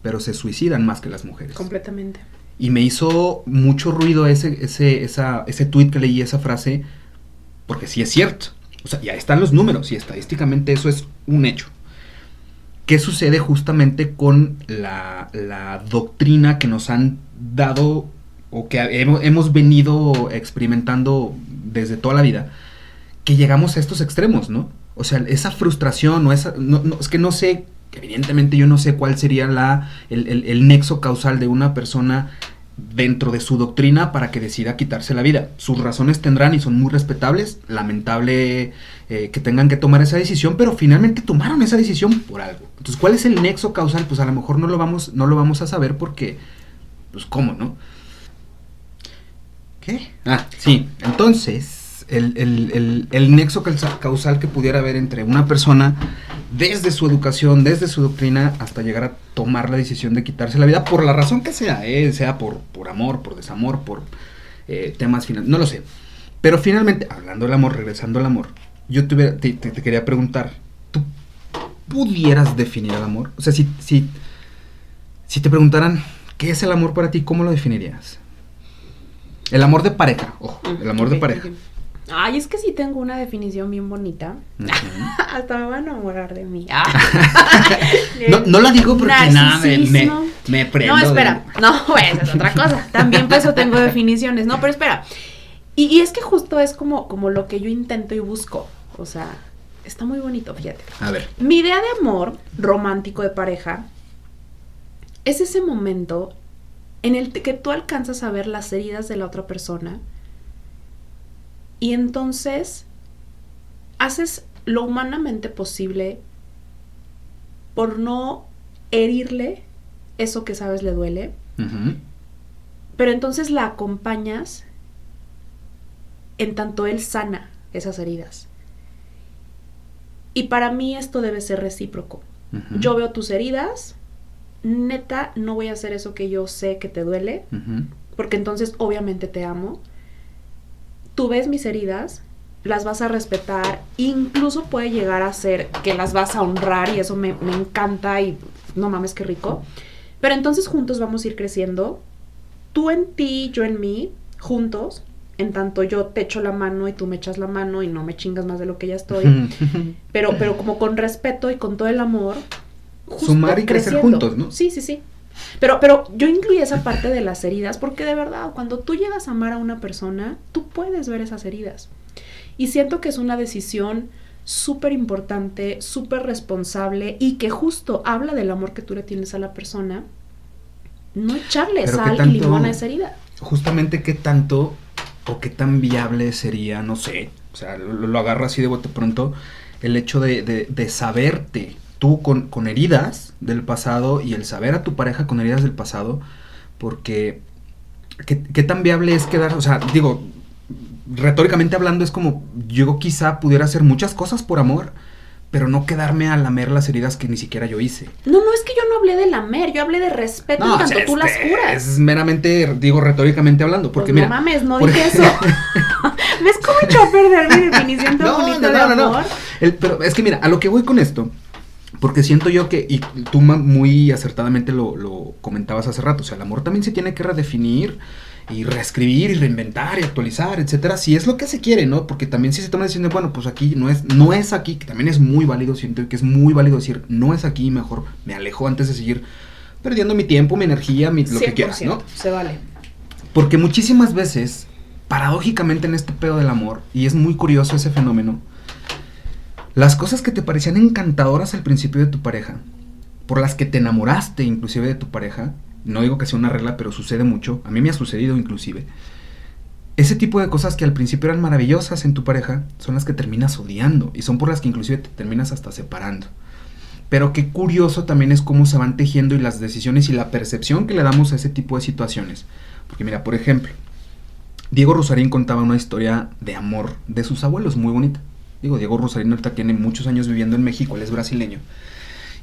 pero se suicidan más que las mujeres. Completamente. Y me hizo mucho ruido ese, ese, esa, ese tweet que leí, esa frase, porque sí es cierto. O sea, ya están los números y estadísticamente eso es un hecho. ¿Qué sucede justamente con la, la doctrina que nos han dado o que hemos, venido experimentando desde toda la vida? Que llegamos a estos extremos, ¿no? O sea, esa frustración o esa... No, es que no sé, evidentemente yo no sé cuál sería la, el, el- el nexo causal de una persona dentro de su doctrina para que decida quitarse la vida. Sus razones tendrán y son muy respetables. Lamentable eh, que tengan que tomar esa decisión, pero finalmente tomaron esa decisión por algo. Entonces, ¿cuál es el nexo causal? Pues a lo mejor no lo vamos, no lo vamos a saber porque, pues, ¿cómo, no? ¿Qué? Ah, sí. Entonces, el, el- el- el nexo causa- causal que pudiera haber entre una persona desde su educación, desde su doctrina, hasta llegar a tomar la decisión de quitarse la vida, por la razón que sea, ¿eh? sea por, por amor, por desamor, por eh, temas finales, no lo sé. Pero finalmente, hablando del amor, regresando al amor, yo te- te- te quería preguntar, ¿tú pudieras definir el amor? O sea, si, si, si te preguntaran, ¿qué es el amor para ti? ¿Cómo lo definirías? El amor de pareja, ojo, el amor de pareja. Ay, es que sí tengo una definición bien bonita. (laughs) Hasta me van a enamorar de mí. Ah. (laughs) No, no la digo porque nada, me, me, Narcisismo. me prendo. No, de- espera. No, esa es otra cosa. También por eso tengo definiciones. No, pero espera. Y, y es que justo es como, como lo que yo intento y busco. O sea, está muy bonito, fíjate. A ver. Mi idea de amor romántico de pareja es ese momento en el que tú alcanzas a ver las heridas de la otra persona y entonces haces lo humanamente posible por no herirle eso que sabes le duele, pero entonces la acompañas en tanto él sana esas heridas. Y para mí esto debe ser recíproco. Yo veo tus heridas, neta, no voy a hacer eso que yo sé que te duele, porque entonces obviamente te amo. Tú ves mis heridas, las vas a respetar, incluso puede llegar a ser que las vas a honrar y eso me, me encanta y no mames qué rico. Pero entonces juntos vamos a ir creciendo, tú en ti, yo en mí, juntos, en tanto yo te echo la mano y tú me echas la mano y no me chingas más de lo que ya estoy, (laughs) pero, pero como con respeto y con todo el amor. Justo Sumar y crecer juntos, ¿no? Sí, sí, sí. Pero, pero yo incluí esa parte de las heridas porque de verdad, cuando tú llegas a amar a una persona, tú puedes ver esas heridas. Y siento que es una decisión súper importante, súper responsable y que justo habla del amor que tú le tienes a la persona. No echarle Pero sal y limón a esa herida. Justamente qué tanto o qué tan viable sería, no sé, o sea, lo, lo agarro así de bote pronto, el hecho de, de- de saberte tú con, con heridas del pasado y el saber a tu pareja con heridas del pasado, porque qué, qué tan viable es quedar, o sea, digo, retóricamente hablando es como yo quizá pudiera hacer muchas cosas por amor, pero no quedarme a lamer las heridas que ni siquiera yo hice. No, no, es que yo no hablé de lamer, yo hablé de respeto en o tanto sea, tú las curas. Es meramente, digo, retóricamente hablando, porque Pues mira... no mames, no dije eso. ¿Ves cómo echó a perder mi definición tan No, bonita no, de no, no, no. amor? El- pero es que mira, a lo que voy con esto, porque siento yo que, y tú muy acertadamente lo, lo comentabas hace rato, o sea, el amor también se tiene que redefinir y reescribir y reinventar y actualizar, etcétera, si es lo que se quiere, ¿no? Porque también si se toma diciendo, bueno, pues aquí no es, no es aquí, que también es muy válido, siento que es muy válido decir, no es aquí, mejor me alejo antes de seguir perdiendo mi tiempo, mi energía, mi, lo que quieras, ¿no? Se vale. Porque muchísimas veces, paradójicamente en este pedo del amor, y es muy curioso ese fenómeno, las cosas que te parecían encantadoras al principio de tu pareja, por las que te enamoraste inclusive de tu pareja, no digo que sea una regla, pero sucede mucho, a mí me ha sucedido inclusive, ese tipo de cosas que al principio eran maravillosas en tu pareja son las que terminas odiando y son por las que inclusive te terminas hasta separando. Pero qué curioso también es cómo se van tejiendo y las decisiones y la percepción que le damos a ese tipo de situaciones. Porque mira, por ejemplo, Diego Rosarín contaba una historia de amor de sus abuelos muy bonita. Digo, Diego Rosarín ahorita tiene muchos años viviendo en México, él es brasileño.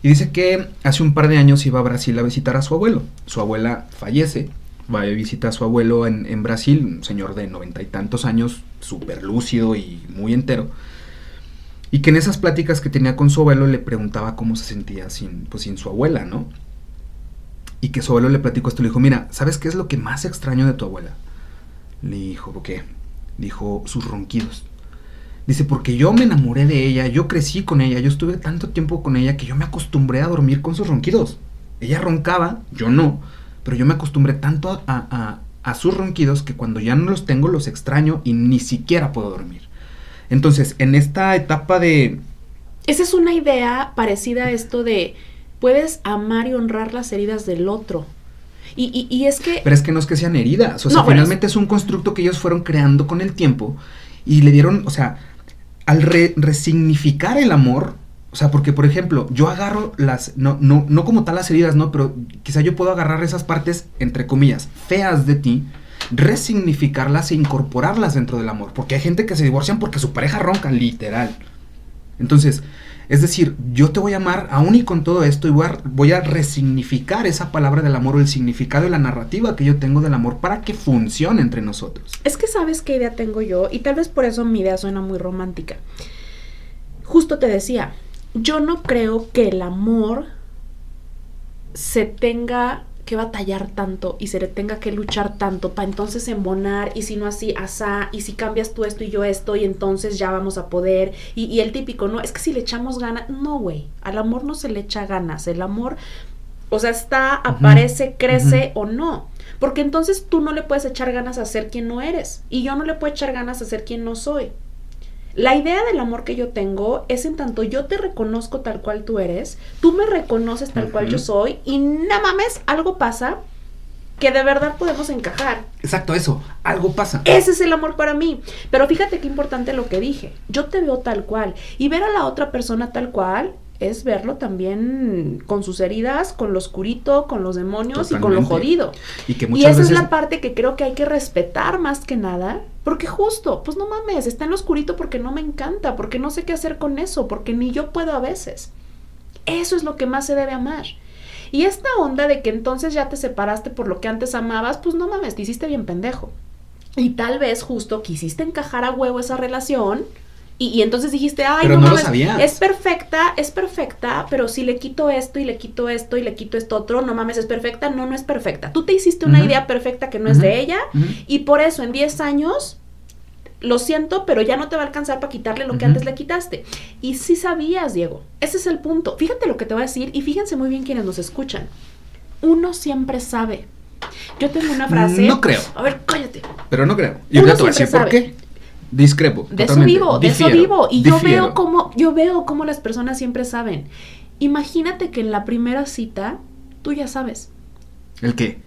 Y dice que hace un par de años iba a Brasil a visitar a su abuelo. Su abuela fallece, va a visitar a su abuelo en, en Brasil, un señor de noventa y tantos años, súper lúcido y muy entero. Y que en esas pláticas que tenía con su abuelo le preguntaba cómo se sentía sin, pues, sin su abuela, ¿no? Y que su abuelo le platicó esto, le dijo, mira, ¿sabes qué es lo que más extraño de tu abuela? Le dijo, ¿qué? Dijo, sus ronquidos. Dice, porque yo me enamoré de ella, yo crecí con ella, yo estuve tanto tiempo con ella que yo me acostumbré a dormir con sus ronquidos. Ella roncaba, yo no, pero yo me acostumbré tanto a, a, a sus ronquidos que cuando ya no los tengo los extraño y ni siquiera puedo dormir. Entonces, en esta etapa de... Esa es una idea parecida a esto de puedes amar y honrar las heridas del otro. Y, y- y es que... Pero es que no es que sean heridas, o sea, No, finalmente es un constructo que ellos fueron creando con el tiempo y le dieron, o sea, al re- resignificar el amor, o sea, porque por ejemplo, yo agarro las, no, no, no como tal las heridas, no, pero quizá yo puedo agarrar esas partes, entre comillas, feas de ti, resignificarlas e incorporarlas dentro del amor, porque hay gente que se divorcian porque su pareja ronca, literal. Entonces, es decir, yo te voy a amar aún y con todo esto y voy a, resignificar esa palabra del amor o el significado y la narrativa que yo tengo del amor para que funcione entre nosotros. Es que sabes qué idea tengo yo y tal vez por eso mi idea suena muy romántica. Justo te decía, yo no creo que el amor se tenga que batallar tanto y se le tenga que luchar tanto para entonces embonar y si no así, asá, y si cambias tú esto y yo esto y entonces ya vamos a poder. Y, y el típico, no, es que si le echamos ganas, no, güey, al amor no se le echa ganas, el amor, o sea, está, aparece, crece o no. Porque entonces tú no le puedes echar ganas a ser quien no eres y yo no le puedo echar ganas a ser quien no soy. La idea del amor que yo tengo es en tanto yo te reconozco tal cual tú eres, tú me reconoces tal cual yo soy y no mames, algo pasa que de verdad podemos encajar. Exacto, eso, algo pasa. Ese es el amor para mí. Pero fíjate qué importante lo que dije. Yo te veo tal cual. Y ver a la otra persona tal cual es verlo también con sus heridas, con lo oscurito, con los demonios y con lo jodido. Y que Y muchas esa veces... es la parte que creo que hay que respetar más que nada. Porque justo, pues no mames, está en lo oscurito porque no me encanta, porque no sé qué hacer con eso, porque ni yo puedo a veces. Eso es lo que más se debe amar. Y esta onda de que entonces ya te separaste por lo que antes amabas, pues no mames, te hiciste bien pendejo. Y tal vez justo quisiste encajar a huevo esa relación. Y, y entonces dijiste, ay, Pero no, no lo mames, sabías. es perfecta, es perfecta, pero si le quito esto y le quito esto y le quito esto otro, no mames, es perfecta, no, no es perfecta. Tú te hiciste una idea perfecta que no es de ella y por eso en 10 años, lo siento, pero ya no te va a alcanzar para quitarle lo que antes le quitaste. Y sí sabías, Diego. Ese es el punto. Fíjate lo que te voy a decir y fíjense muy bien quienes nos escuchan. Uno siempre sabe. Yo tengo una frase. No creo. A ver, cállate. Pero no creo. Y Uno ahorita te voy a decir por qué. Discrepo. De eso vivo, de eso vivo. Y yo veo cómo, yo veo cómo las personas siempre saben. Imagínate que en la primera cita tú ya sabes. ¿El qué?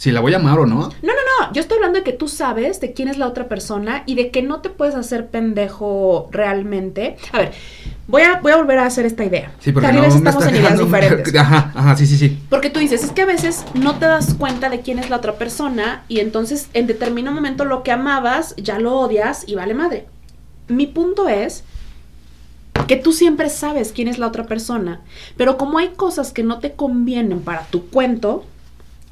Si la voy a amar o no. No, no, no. Yo estoy hablando de que tú sabes de quién es la otra persona y de que no te puedes hacer pendejo realmente. A ver, voy a, voy a volver a hacer esta idea. Sí, porque no estamos en ideas diferentes. (laughs) Ajá, ajá, sí, sí, sí. Porque tú dices, es que a veces no te das cuenta de quién es la otra persona y entonces en determinado momento lo que amabas ya lo odias y vale madre. Mi punto es que tú siempre sabes quién es la otra persona, pero como hay cosas que no te convienen para tu cuento,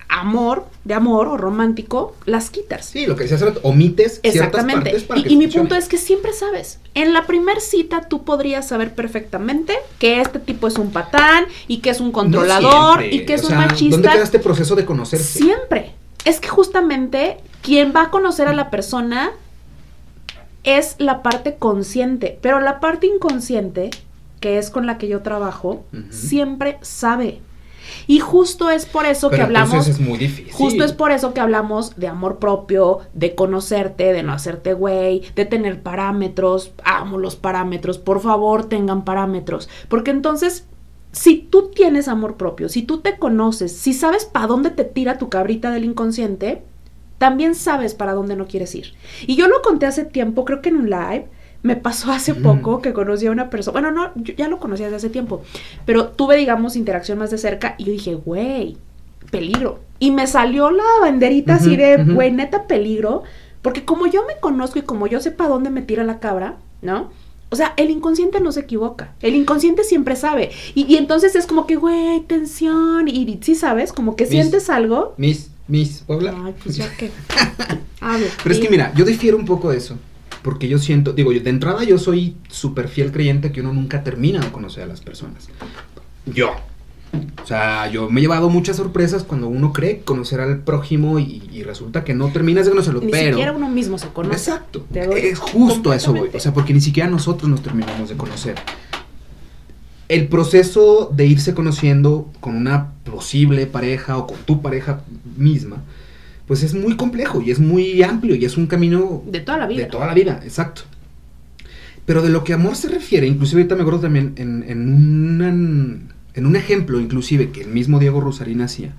amor, de amor o romántico, las quitas. Sí, lo que decías hace rato, omites ciertas Exactamente. partes para Y, que y mi punto es que siempre sabes. En la primer cita tú podrías saber perfectamente que este tipo es un patán y que es un controlador y que es o un sea, machista. ¿Dónde queda este proceso de conocerse? Siempre. Es que justamente quien va a conocer a la persona es la parte consciente, pero la parte inconsciente, que es con la que yo trabajo, siempre sabe. Y justo es por eso Pero que hablamos es muy difícil. Justo es por eso que hablamos de amor propio, de conocerte, de no hacerte güey, de tener parámetros. Amo los parámetros, por favor tengan parámetros. Porque entonces, si tú tienes amor propio, si tú te conoces, si sabes para dónde te tira tu cabrita del inconsciente, también sabes para dónde no quieres ir. Y yo lo conté hace tiempo, creo que en un live. Me pasó hace poco que conocí a una persona. Bueno, no, yo ya lo conocía desde hace tiempo. Pero tuve, digamos, interacción más de cerca y yo dije, güey, peligro. Y me salió la banderita así de, güey, neta peligro. Porque como yo me conozco y como yo sé para dónde me tira la cabra, ¿no? O sea, el inconsciente no se equivoca. El inconsciente siempre sabe. Y, y entonces es como que, güey, tensión. Y, y sí sabes, como que Mis- sientes algo. Miss, Miss, ¿puedo hablar? Ay, pues ya que. (laughs) Pero es que mira, yo difiero un poco de eso. Porque yo siento, digo, yo de entrada yo soy súper fiel creyente que uno nunca termina de conocer a las personas. Yo. O sea, yo me he llevado muchas sorpresas cuando uno cree conocer al prójimo y, y resulta que no terminas de conocerlo, Ni pero... siquiera uno mismo se conoce. Exacto. Es justo a eso voy. O sea, porque ni siquiera nosotros nos terminamos de conocer. El proceso de irse conociendo con una posible pareja o con tu pareja misma, pues es muy complejo y es muy amplio y es un camino De toda la vida. de toda la vida, exacto. Pero de lo que amor se refiere, inclusive ahorita me acuerdo también en, en, una- en un ejemplo, inclusive, que el mismo Diego Rosarín hacía.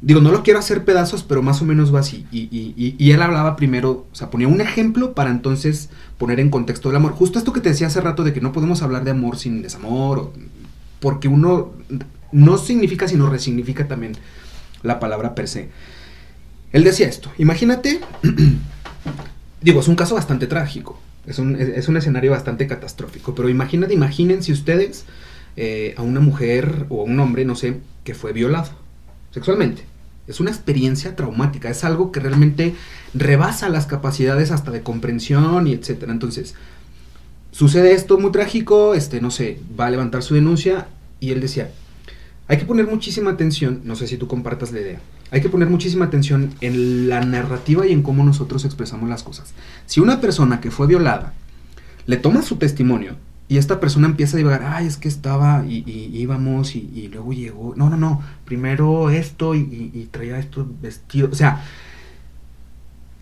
Digo, no lo quiero hacer pedazos, pero más o menos va así. Y, y- y- y él hablaba primero, o sea, ponía un ejemplo para entonces poner en contexto el amor. Justo esto que te decía hace rato de que no podemos hablar de amor sin desamor, o- porque uno no significa, sino resignifica también la palabra per se. Él decía esto, imagínate, (clears throat) digo, es un caso bastante trágico, es un, es- un escenario bastante catastrófico, pero imagínate, imaginen si ustedes eh, a una mujer o a un hombre, no sé, que fue violado sexualmente. Es una experiencia traumática, es algo que realmente rebasa las capacidades hasta de comprensión y etcétera. Entonces, sucede esto muy trágico, este, no sé, va a levantar su denuncia y él decía, hay que poner muchísima atención, no sé si tú compartas la idea, hay que poner muchísima atención en la narrativa y en cómo nosotros expresamos las cosas. Si una persona que fue violada le toma su testimonio y esta persona empieza a divagar, ay, es que estaba y, íbamos y, luego llegó, no, no, no, primero esto y, traía esto vestido, o sea,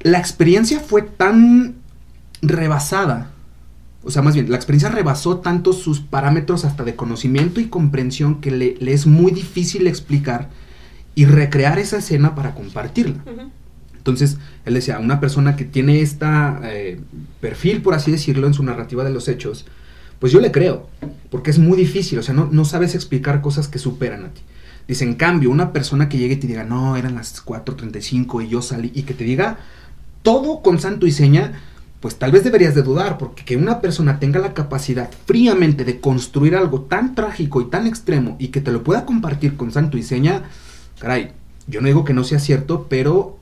la experiencia fue tan rebasada, o sea, más bien, la experiencia rebasó tanto sus parámetros hasta de conocimiento y comprensión que le es muy difícil explicar y recrear esa escena para compartirla. Ujú. Entonces, él decía, una persona que tiene esta eh, perfil, por así decirlo, en su narrativa de los hechos, pues yo le creo, porque es muy difícil, o sea, no, no sabes explicar cosas que superan a ti. Dice, en cambio, una persona que llegue y te diga, no, eran las 4.35 y yo salí, y que te diga todo con santo y seña, pues tal vez deberías de dudar, porque que una persona tenga la capacidad fríamente de construir algo tan trágico y tan extremo y que te lo pueda compartir con santo y seña, caray, yo no digo que no sea cierto, pero,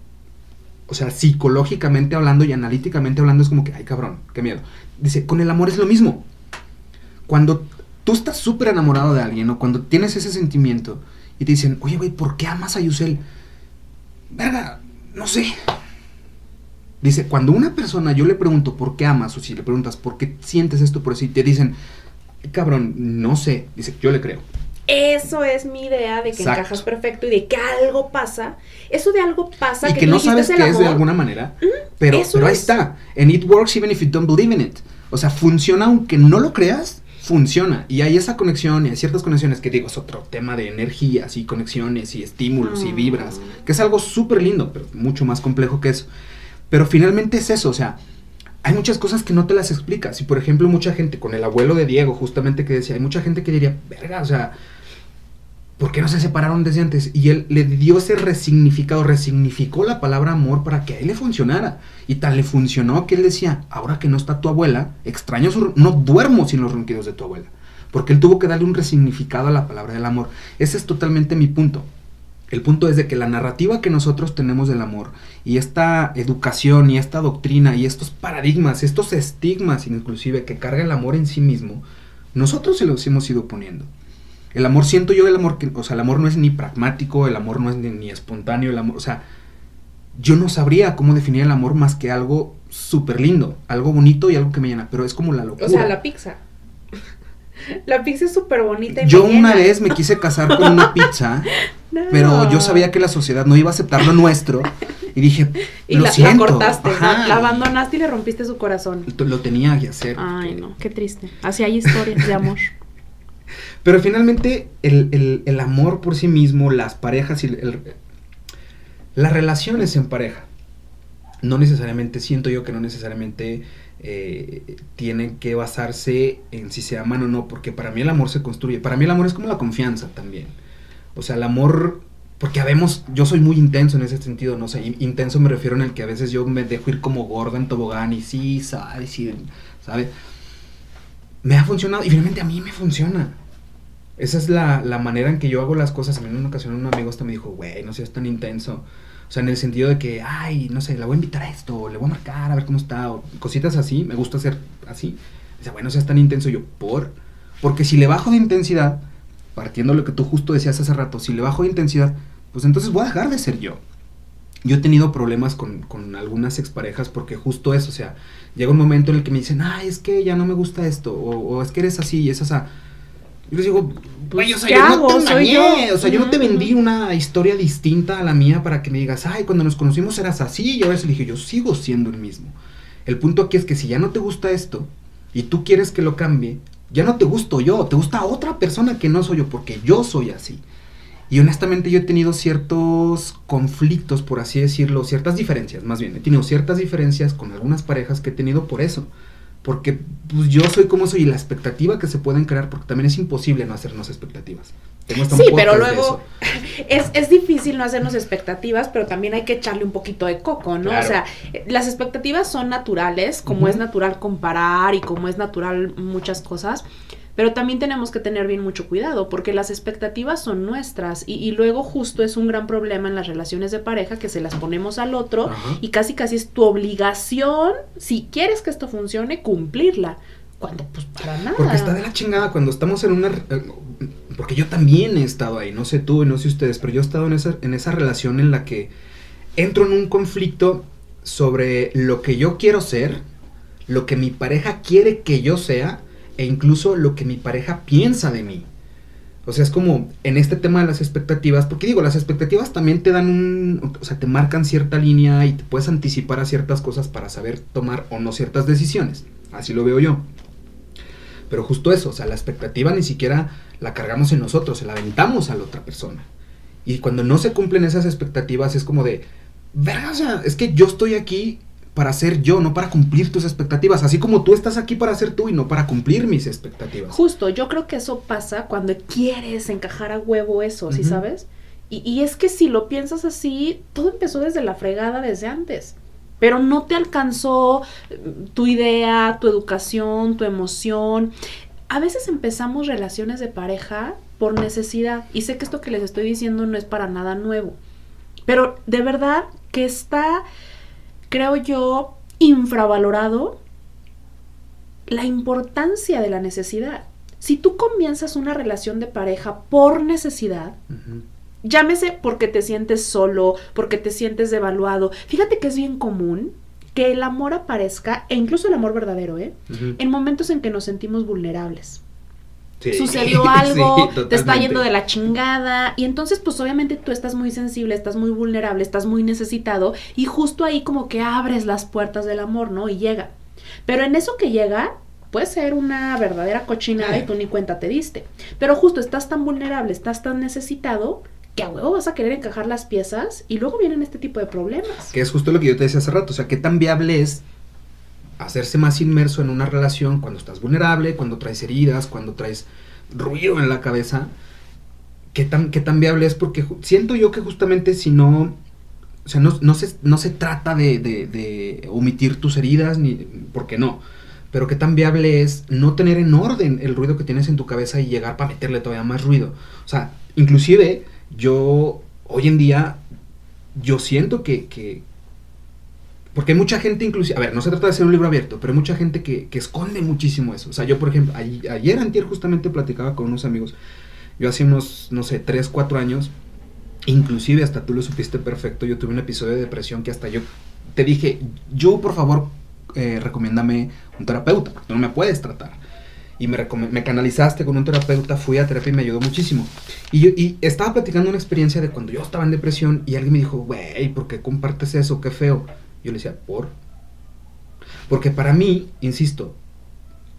o sea, psicológicamente hablando y analíticamente hablando es como que, ay cabrón, qué miedo. Dice, con el amor es lo mismo. Cuando tú estás súper enamorado de alguien o cuando tienes ese sentimiento y te dicen, oye, güey, ¿por qué amas a Yusel? Verga, no sé. Dice, cuando una persona yo le pregunto por qué amas o si le preguntas por qué sientes esto por eso y te dicen, cabrón, no sé, dice, yo le creo. Eso es mi idea de que Exacto. encajas perfecto y de que algo pasa. Eso de algo pasa y que, no sabes qué es de alguna manera, pero, pero ahí es. está. And it works even if you don't believe in it. O sea, funciona aunque no lo creas, funciona. Y hay esa conexión y hay ciertas conexiones que digo, es otro tema de energías y conexiones y estímulos y vibras, que es algo súper lindo, pero mucho más complejo que eso. Pero finalmente es eso, o sea, hay muchas cosas que no te las explicas. Y por ejemplo, mucha gente, con el abuelo de Diego, justamente que decía, hay mucha gente que diría, verga, o sea, ¿por qué no se separaron desde antes? Y él le dio ese resignificado, resignificó la palabra amor para que a él le funcionara. Y tal le funcionó que él decía, ahora que no está tu abuela, extraño su... no duermo sin los ronquidos de tu abuela. Porque él tuvo que darle un resignificado a la palabra del amor. Ese es totalmente mi punto. El punto es de que la narrativa que nosotros tenemos del amor y esta educación y esta doctrina y estos paradigmas, estos estigmas inclusive que carga el amor en sí mismo, nosotros se los hemos ido poniendo. El amor, siento yo el amor, que, o sea, el amor no es ni pragmático, el amor no es ni, ni espontáneo, el amor, o sea, yo no sabría cómo definir el amor más que algo súper lindo, algo bonito y algo que me llena, pero es como la locura. O sea, la pizza. (laughs) La pizza es súper bonita y Yo una llena. vez me quise casar con una pizza, (laughs) No. pero yo sabía que la sociedad no iba a aceptar lo nuestro y dije, Y lo la, la siento. cortaste, Ajá. la, la abandonaste y le rompiste su corazón. Lo tenía que hacer. Ay, no, qué triste. Así hay historias de amor. (laughs) Pero finalmente el, el- amor por sí mismo, las parejas y las relaciones en pareja, no necesariamente, siento yo que no necesariamente eh, tienen que basarse en si se aman o no, porque para mí el amor se construye. Para mí el amor es como la confianza también. O sea, el amor, porque habemos, yo soy muy intenso en ese sentido, no sé, in- intenso me refiero en el que a veces yo me dejo ir como gordo en tobogán y sí, sabes, sí, ¿sabe? Me ha funcionado y finalmente a mí me funciona. Esa es la, la manera en que yo hago las cosas. A mí en una ocasión un amigo hasta me dijo, güey, no seas tan intenso. O sea, en el sentido de que, ay, no sé, la voy a invitar a esto, le voy a marcar a ver cómo está, o cositas así. Me gusta hacer así. Dice, güey, no seas tan intenso. Yo, ¿por? Porque si le bajo de intensidad, partiendo lo que tú justo decías hace rato, si le bajo de intensidad, pues entonces voy a dejar de ser yo. Yo he tenido problemas con, con algunas exparejas porque justo eso, o sea, llega un momento en el que me dicen, ay, es que ya no me gusta esto, o, o es que eres así y es esa. Yo les digo, güey, o sea, ¿qué yo hago? no te Soy engañé, yo". o sea, yo no te vendí una historia distinta a la mía para que me digas, ay, cuando nos conocimos eras así y ahora se dije, yo sigo siendo el mismo. El punto aquí es que si ya no te gusta esto y tú quieres que lo cambie, ya no te gusto yo, te gusta otra persona que no soy yo, porque yo soy así. Y honestamente yo he tenido ciertos conflictos, por así decirlo, ciertas diferencias, más bien, he tenido ciertas diferencias con algunas parejas que he tenido por eso. Porque pues yo soy como soy y la expectativa que se pueden crear, porque también es imposible no hacernos expectativas. Sí, pero luego (laughs) es, es difícil no hacernos expectativas, pero también hay que echarle un poquito de coco, ¿no? Claro. O sea, las expectativas son naturales, como es natural comparar y como es natural muchas cosas, pero también tenemos que tener bien mucho cuidado, porque las expectativas son nuestras y, y luego justo es un gran problema en las relaciones de pareja que se las ponemos al otro Ajá. y casi casi es tu obligación, si quieres que esto funcione, cumplirla. Cuando pues para nada. Porque está de la chingada cuando estamos en una... eh, Porque yo también he estado ahí, no sé tú y no sé ustedes, pero yo he estado en esa, en esa relación en la que entro en un conflicto sobre lo que yo quiero ser, lo que mi pareja quiere que yo sea e incluso lo que mi pareja piensa de mí. O sea, es como en este tema de las expectativas, porque digo, las expectativas también te dan un, o sea, te marcan cierta línea y te puedes anticipar a ciertas cosas para saber tomar o no ciertas decisiones. Así lo veo yo. Pero justo eso, o sea, la expectativa ni siquiera la cargamos en nosotros, se la aventamos a la otra persona. Y cuando no se cumplen esas expectativas es como de, verga, o sea, es que yo estoy aquí para ser yo, no para cumplir tus expectativas, así como tú estás aquí para ser tú y no para cumplir mis expectativas. Justo, yo creo que eso pasa cuando quieres encajar a huevo eso, ¿sí sabes? Y, y es que si lo piensas así, todo empezó desde la fregada desde antes. Pero no te alcanzó eh, tu idea, tu educación, tu emoción. A veces empezamos relaciones de pareja por necesidad. Y sé que esto que les estoy diciendo no es para nada nuevo. Pero de verdad que está, creo yo, infravalorado la importancia de la necesidad. Si tú comienzas una relación de pareja por necesidad, llámese porque te sientes solo, porque te sientes devaluado. Fíjate que es bien común que el amor aparezca, e incluso el amor verdadero, ¿eh? En momentos en que nos sentimos vulnerables. Sucedió (laughs) algo, te está yendo de la chingada y entonces pues obviamente tú estás muy sensible, estás muy vulnerable, estás muy necesitado y justo ahí como que abres las puertas del amor, ¿no? Y llega. Pero en eso que llega puede ser una verdadera cochinada y tú ni cuenta te diste. Pero justo estás tan vulnerable, estás tan necesitado que a huevo vas a querer encajar las piezas y luego vienen este tipo de problemas. Que es justo lo que yo te decía hace rato, o sea, qué tan viable es hacerse más inmerso en una relación cuando estás vulnerable, cuando traes heridas, cuando traes ruido en la cabeza. ¿Qué tan, qué tan viable es? Porque siento yo que justamente si no, o sea, no, se, no se trata de, de, omitir tus heridas, ni, porque no. Pero qué tan viable es no tener en orden el ruido que tienes en tu cabeza y llegar para meterle todavía más ruido. O sea, inclusive yo hoy en día, yo siento que, porque hay mucha gente, inclusive, a ver, no se trata de hacer un libro abierto, pero hay mucha gente que, esconde muchísimo eso. O sea, yo, por ejemplo, ayer, antier, justamente platicaba con unos amigos. Yo hace unos, no sé, 3, 4 años, inclusive hasta tú lo supiste perfecto, yo tuve un episodio de depresión que hasta yo te dije, yo por favor, eh, recomiéndame un terapeuta, porque tú no me puedes tratar. Y me, me canalizaste con un terapeuta, fui a terapia y me ayudó muchísimo. Y, yo, y estaba platicando una experiencia de cuando yo estaba en depresión y alguien me dijo, güey, ¿por qué compartes eso? Qué feo. Yo le decía, ¿por? Porque para mí, insisto,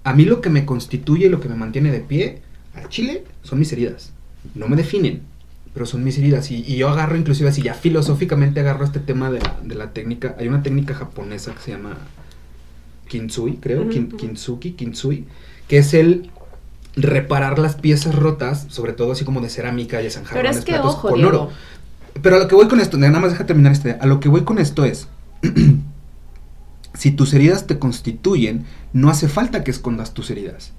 a mí lo que me constituye y lo que me mantiene de pie al chile son mis heridas. No me definen, pero son mis heridas. Y, yo agarro, inclusive así, ya filosóficamente agarro este tema de la, técnica. Hay una técnica japonesa que se llama Kintsui, creo, Kintsuki, Kintsui, que es el reparar las piezas rotas, sobre todo así como de cerámica y zanjarrones, Pero es que, ojo, con oro. Pero a lo que voy con esto, nada más deja terminar este, a lo que voy con esto es, (clears throat) si tus heridas te constituyen, no hace falta que escondas tus heridas.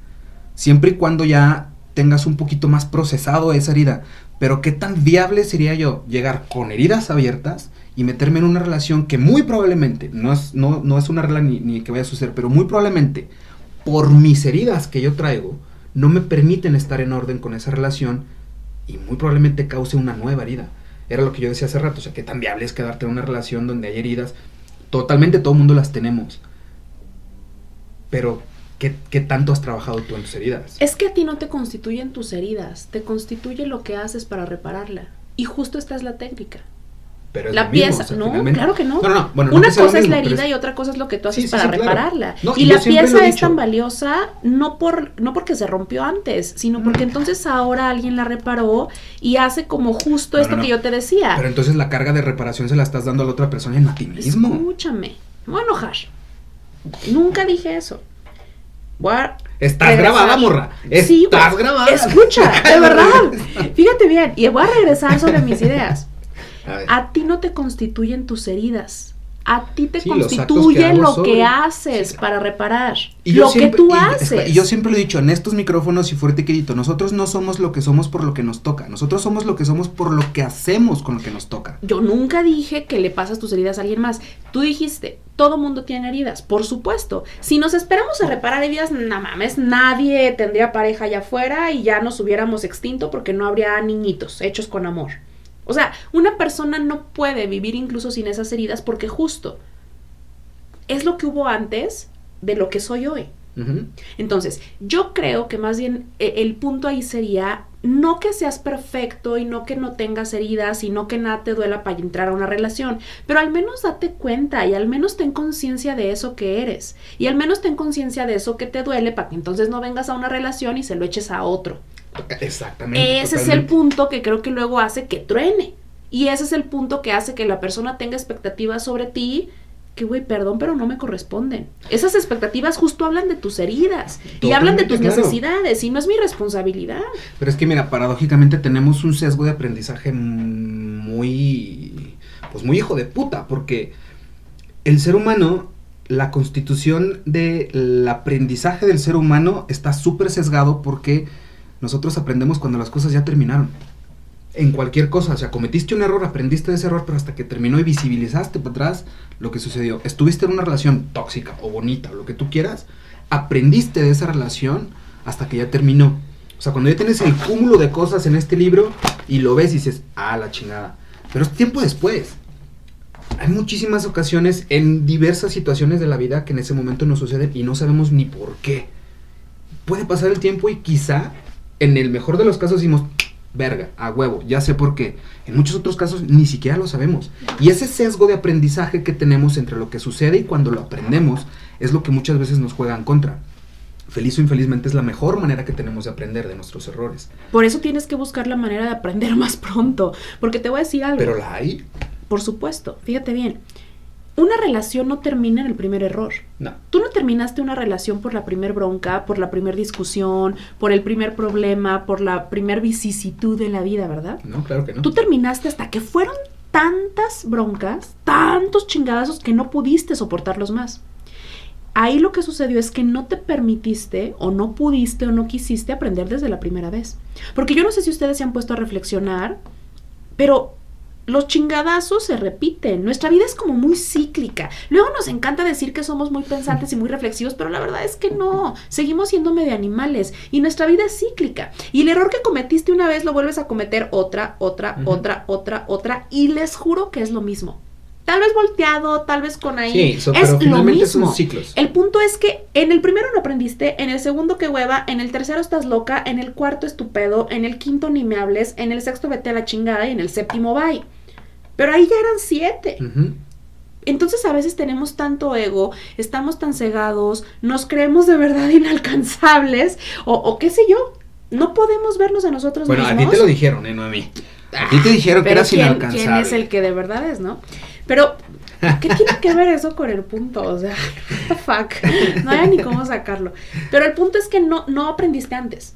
Siempre y cuando ya tengas un poquito más procesado esa herida. Pero qué tan viable sería yo llegar con heridas abiertas y meterme en una relación que muy probablemente, no es, no, no es una regla ni, ni que vaya a suceder, pero muy probablemente, por mis heridas que yo traigo, no me permiten estar en orden con esa relación y muy probablemente cause una nueva herida. Era lo que yo decía hace rato, o sea, qué tan viable es quedarte en una relación donde hay heridas. Totalmente todo el mundo las tenemos. Pero, ¿qué, ¿qué, tanto has trabajado tú en tus heridas? Es que a ti no te constituyen tus heridas, te constituye lo que haces para repararla. Y justo esta es la técnica la pieza, no, claro que no. Una cosa es la herida y otra cosa es lo que tú haces para repararla. y, la pieza es tan valiosa no por no porque se rompió antes, sino porque mm. entonces ahora alguien la reparó y hace como justo esto que yo te decía. Pero entonces la carga de reparación se la estás dando a la otra persona y no a ti mismo. Escúchame, me voy a enojar. Nunca dije eso. Estás grabada, morra. Estás grabada. Escucha, de (laughs) verdad. Fíjate bien. Y voy a regresar sobre mis ideas. A, ti no te constituyen tus heridas. A ti te constituye lo que haces para reparar. lo que tú haces. Y yo siempre lo he dicho en estos micrófonos y fuerte querido, nosotros no somos lo que somos por lo que nos toca. Nosotros somos lo que somos por lo que hacemos con lo que nos toca. Yo nunca dije que le pasas tus heridas a alguien más. Tú dijiste, todo mundo tiene heridas, por supuesto. Si nos esperamos a reparar heridas, no mames, nadie tendría pareja allá afuera y ya nos hubiéramos extinto porque no habría niñitos hechos con amor. O sea, una persona no puede vivir incluso sin esas heridas porque justo es lo que hubo antes de lo que soy hoy. Entonces, yo creo que más bien e, el punto ahí sería no que seas perfecto y no que no tengas heridas y no que nada te duela para entrar a una relación, pero al menos date cuenta y al menos ten conciencia de eso que eres y al menos ten conciencia de eso que te duele para que entonces no vengas a una relación y se lo eches a otro. Exactamente. Ese es el punto que creo que luego hace que truene. Y ese es el punto que hace que la persona tenga expectativas sobre ti que, güey, perdón, pero no me corresponden. Esas expectativas justo hablan de tus heridas y hablan de tus necesidades y no es mi responsabilidad. Pero es que, mira, paradójicamente tenemos un sesgo de aprendizaje muy, pues muy hijo de puta, porque el ser humano, la constitución del aprendizaje del ser humano está súper sesgado porque nosotros aprendemos cuando las cosas ya terminaron. En cualquier cosa, o sea, cometiste un error, aprendiste de ese error, pero hasta que terminó y visibilizaste para atrás lo que sucedió. Estuviste en una relación tóxica o bonita o lo que tú quieras, aprendiste de esa relación hasta que ya terminó. O sea, cuando ya tienes el cúmulo de cosas en este libro y lo ves y dices, ah, la chingada. Pero es tiempo después. Hay muchísimas ocasiones en diversas situaciones de la vida que en ese momento no suceden y no sabemos ni por qué. Puede pasar el tiempo y quizá en el mejor de los casos decimos, verga, a huevo, ya sé por qué. En muchos otros casos ni siquiera lo sabemos. Y ese sesgo de aprendizaje que tenemos entre lo que sucede y cuando lo aprendemos es lo que muchas veces nos juega en contra. Feliz o infelizmente es la mejor manera que tenemos de aprender de nuestros errores. Por eso tienes que buscar la manera de aprender (laughs) más pronto. Porque te voy a decir algo. Pero la hay. Por supuesto, fíjate bien. Una relación no termina en el primer error. No. Tú no terminaste una relación por la primer bronca, por la primer discusión, por el primer problema, por la primer vicisitud de la vida, ¿verdad? No, claro que no. Tú terminaste hasta que fueron tantas broncas, tantos chingadazos que no pudiste soportarlos más. Ahí lo que sucedió es que no te permitiste o no pudiste o no quisiste aprender desde la primera vez. Porque yo no sé si ustedes se han puesto a reflexionar, pero los chingadazos se repiten. Nuestra vida es como muy cíclica. Luego nos encanta decir que somos muy pensantes y muy reflexivos, pero la verdad es que no. Seguimos siendo medio animales y nuestra vida es cíclica. Y el error que cometiste una vez lo vuelves a cometer otra, otra, otra, otra, otra. Y les juro que es lo mismo. Tal vez volteado, tal vez con ahí. Sí, es lo mismo. Son ciclos. El punto es que en el primero no aprendiste, en el segundo que hueva, en el tercero estás loca, en el cuarto estupendo, en el quinto ni me hables, en el sexto vete a la chingada y en el séptimo bye. Pero ahí ya eran siete. Entonces a veces tenemos tanto ego, estamos tan cegados, nos creemos de verdad (laughs) inalcanzables o, qué sé yo, no podemos vernos a nosotros mismos. Bueno, a ti te lo dijeron, ¿eh? No a mí. A ti te dijeron que eras inalcanzable. ¿Quién es el que de verdad es, no? Pero, ¿qué tiene que ver eso con el punto? O sea, (laughs) fuck. No hay ni cómo sacarlo. Pero el punto es que no, no aprendiste antes.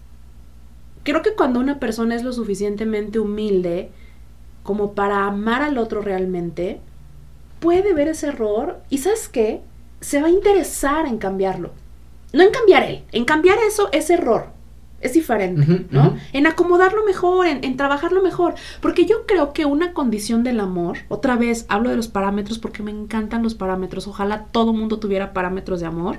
Creo que cuando una persona es lo suficientemente humilde, como para amar al otro realmente, puede ver ese error y sabes qué, se va a interesar en cambiarlo. No en cambiar él, en cambiar eso, ese error. Es diferente, ¿no? En acomodarlo mejor, en, en, trabajarlo mejor. Porque yo creo que una condición del amor, otra vez hablo de los parámetros porque me encantan los parámetros, ojalá todo mundo tuviera parámetros de amor.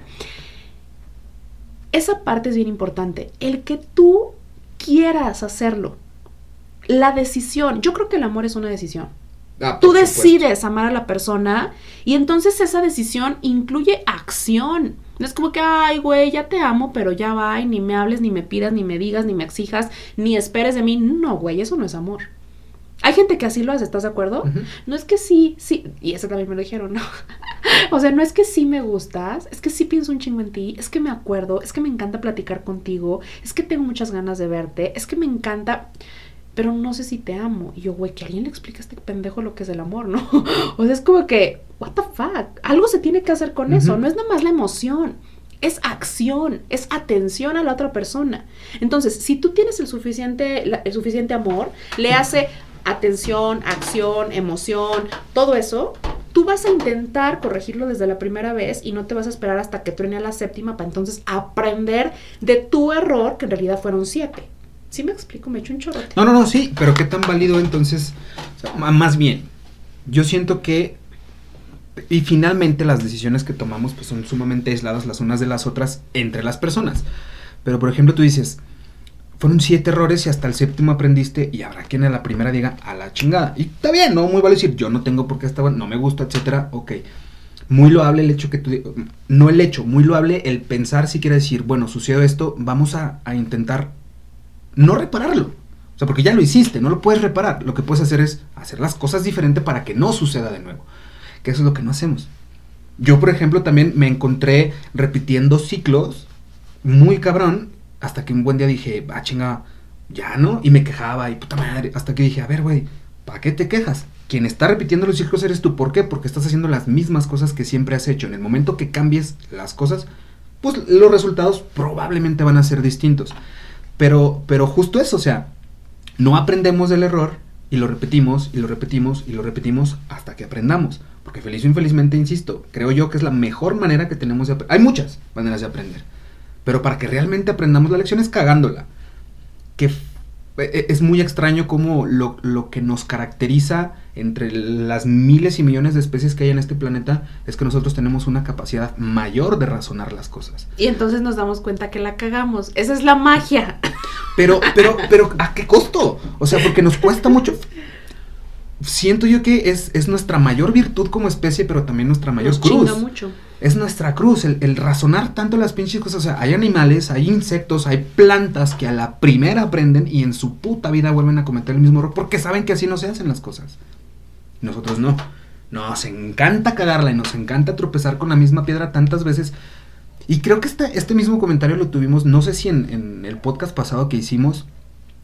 Esa parte es bien importante, el que tú quieras hacerlo, la decisión, yo creo que el amor es una decisión. Ah, Tú decides amar a la persona y entonces esa decisión incluye acción. No es como que, ay, güey, ya te amo, pero ya va y ni me hables, ni me pidas, ni me digas, ni me exijas, ni esperes de mí. No, güey, eso no es amor. Hay gente que así lo hace, ¿estás de acuerdo? No es que sí, sí, y eso también me lo dijeron, ¿no? (laughs) o sea, no es que sí me gustas, es que sí pienso un chingo en ti, es que me acuerdo, es que me encanta platicar contigo, es que tengo muchas ganas de verte, es que me encanta pero no sé si te amo. Y yo, güey, que alguien le explique a este pendejo lo que es el amor, ¿no? (laughs) o sea, es como que, what the fuck, algo se tiene que hacer con eso, no es nada más la emoción. Es acción, es atención a la otra persona. Entonces, si tú tienes el suficiente, el suficiente amor, le hace atención, acción, emoción, todo eso, tú vas a intentar corregirlo desde la primera vez y no te vas a esperar hasta que truene a la séptima para entonces aprender de tu error, que en realidad fueron siete. ¿Sí me explico? Me echo un chorrote. No, no, no, sí, pero ¿qué tan válido entonces? más bien, yo siento que y finalmente las decisiones que tomamos pues son sumamente aisladas las unas de las otras entre las personas. Pero por ejemplo tú dices, fueron siete errores y hasta el séptimo aprendiste y habrá quien a la primera diga a la chingada. Y está bien, no muy vale decir yo no tengo por qué estar no me gusta, etcétera, ok. Muy loable el hecho que tú, no el hecho, muy loable el pensar si quiere decir, bueno, sucedió esto, vamos a intentar no repararlo. O sea, porque ya lo hiciste, no lo puedes reparar. Lo que puedes hacer es hacer las cosas diferente para que no suceda de nuevo. Que eso es lo que no hacemos. Yo, por ejemplo, también me encontré repitiendo ciclos muy cabrón hasta que un buen día dije, ah, chinga, ya no. Y me quejaba y puta madre. Hasta que dije, a ver, güey, ¿para qué te quejas? Quien está repitiendo los ciclos eres tú. ¿Por qué? Porque estás haciendo las mismas cosas que siempre has hecho. En el momento que cambies las cosas, pues los resultados probablemente van a ser distintos. Pero, pero justo eso, o sea, no aprendemos del error y lo repetimos y lo repetimos y lo repetimos hasta que aprendamos. Porque feliz o infelizmente, insisto, creo yo que es la mejor manera que tenemos de aprender. Hay muchas maneras de aprender. Pero para que realmente aprendamos la lección es cagándola. Que es muy extraño cómo lo, lo, que nos caracteriza entre las miles y millones de especies que hay en este planeta es que nosotros tenemos una capacidad mayor de razonar las cosas. Y entonces nos damos cuenta que la cagamos. Esa es la magia. Pero, pero, pero, ¿a qué costo? O sea, porque nos cuesta mucho. Siento yo que es, es nuestra mayor virtud como especie, pero también nuestra mayor nos cruz. mucho. Es nuestra cruz, el, razonar tanto las pinches cosas. O sea, hay animales, hay insectos, hay plantas que a la primera aprenden y en su puta vida vuelven a cometer el mismo error porque saben que así no se hacen las cosas. Nosotros no. Nos encanta cagarla y nos encanta tropezar con la misma piedra tantas veces. Y creo que este, este mismo comentario lo tuvimos, no sé si en, en el podcast pasado que hicimos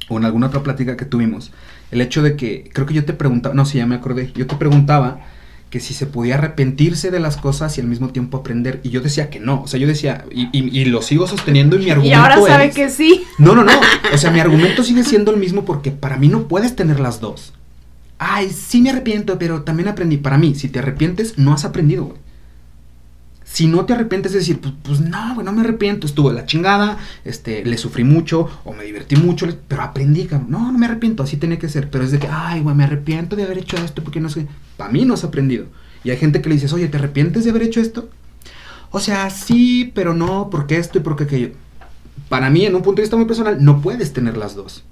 o en alguna otra plática que tuvimos. El hecho de que, creo que yo te preguntaba, no, sí, ya me acordé, yo te preguntaba que si se podía arrepentirse de las cosas y al mismo tiempo aprender. Y yo decía que no. O sea, yo decía, y, y, lo sigo sosteniendo y mi argumento. Y ahora sabe que sí. No, no, no. O sea, mi argumento sigue siendo el mismo porque para mí no puedes tener las dos. Ay, sí me arrepiento, pero también aprendí. Para mí, si te arrepientes, no has aprendido, güey. Si no te arrepientes, es decir, pues, pues no, güey, no me arrepiento, estuvo la chingada, este, le sufrí mucho o me divertí mucho, pero aprendí, cabrón. No, no me arrepiento, así tenía que ser. Pero es de que, ay, güey, me arrepiento de haber hecho esto porque no sé. Para mí no has aprendido. Y hay gente que le dices, oye, ¿te arrepientes de haber hecho esto? O sea, sí, pero no, porque esto y porque aquello. Para mí, en un punto de vista muy personal, no puedes tener las dos.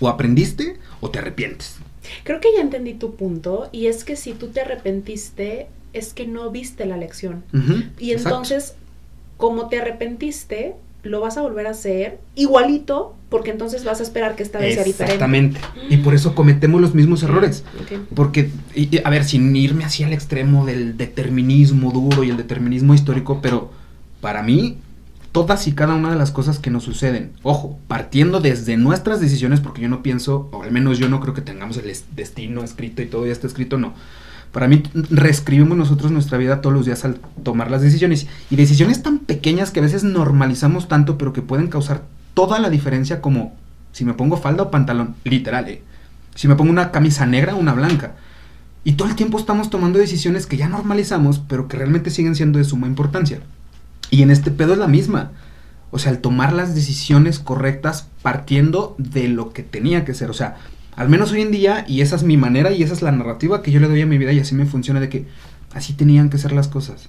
O aprendiste o te arrepientes. Creo que ya entendí tu punto y es que si tú te arrepentiste es que no viste la lección. y entonces, como te arrepentiste, lo vas a volver a hacer igualito, porque entonces vas a esperar que esta vez sea diferente. Exactamente. Y por eso cometemos los mismos errores. Porque, a ver, sin irme así al extremo del determinismo duro y el determinismo histórico, pero para mí, todas y cada una de las cosas que nos suceden, ojo, partiendo desde nuestras decisiones, porque yo no pienso, o al menos yo no creo que tengamos el destino escrito y todo ya está escrito, no para mí, reescribimos nosotros nuestra vida todos los días al tomar las decisiones. Y decisiones tan pequeñas que a veces normalizamos tanto, pero que pueden causar toda la diferencia como si me pongo falda o pantalón, literal, ¿eh? Si me pongo una camisa negra o una blanca. Y todo el tiempo estamos tomando decisiones que ya normalizamos, pero que realmente siguen siendo de suma importancia. Y en este pedo es la misma. O sea, al tomar las decisiones correctas partiendo de lo que tenía que ser. O sea, al menos hoy en día, y esa es mi manera y esa es la narrativa que yo le doy a mi vida y así me funciona de que así tenían que ser las cosas.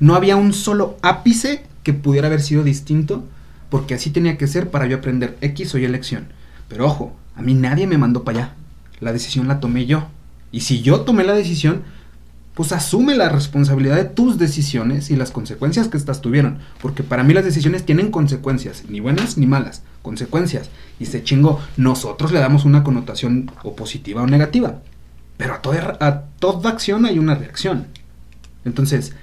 No había un solo ápice que pudiera haber sido distinto porque así tenía que ser para yo aprender X o Y elección. Pero ojo, a mí nadie me mandó para allá. La decisión la tomé yo. Y si yo tomé la decisión, pues asume la responsabilidad de tus decisiones y las consecuencias que estas tuvieron. Porque para mí las decisiones tienen consecuencias, ni buenas ni malas, consecuencias. Y se chingó, nosotros le damos una connotación o positiva o negativa. Pero a toda, a toda acción hay una reacción. Entonces,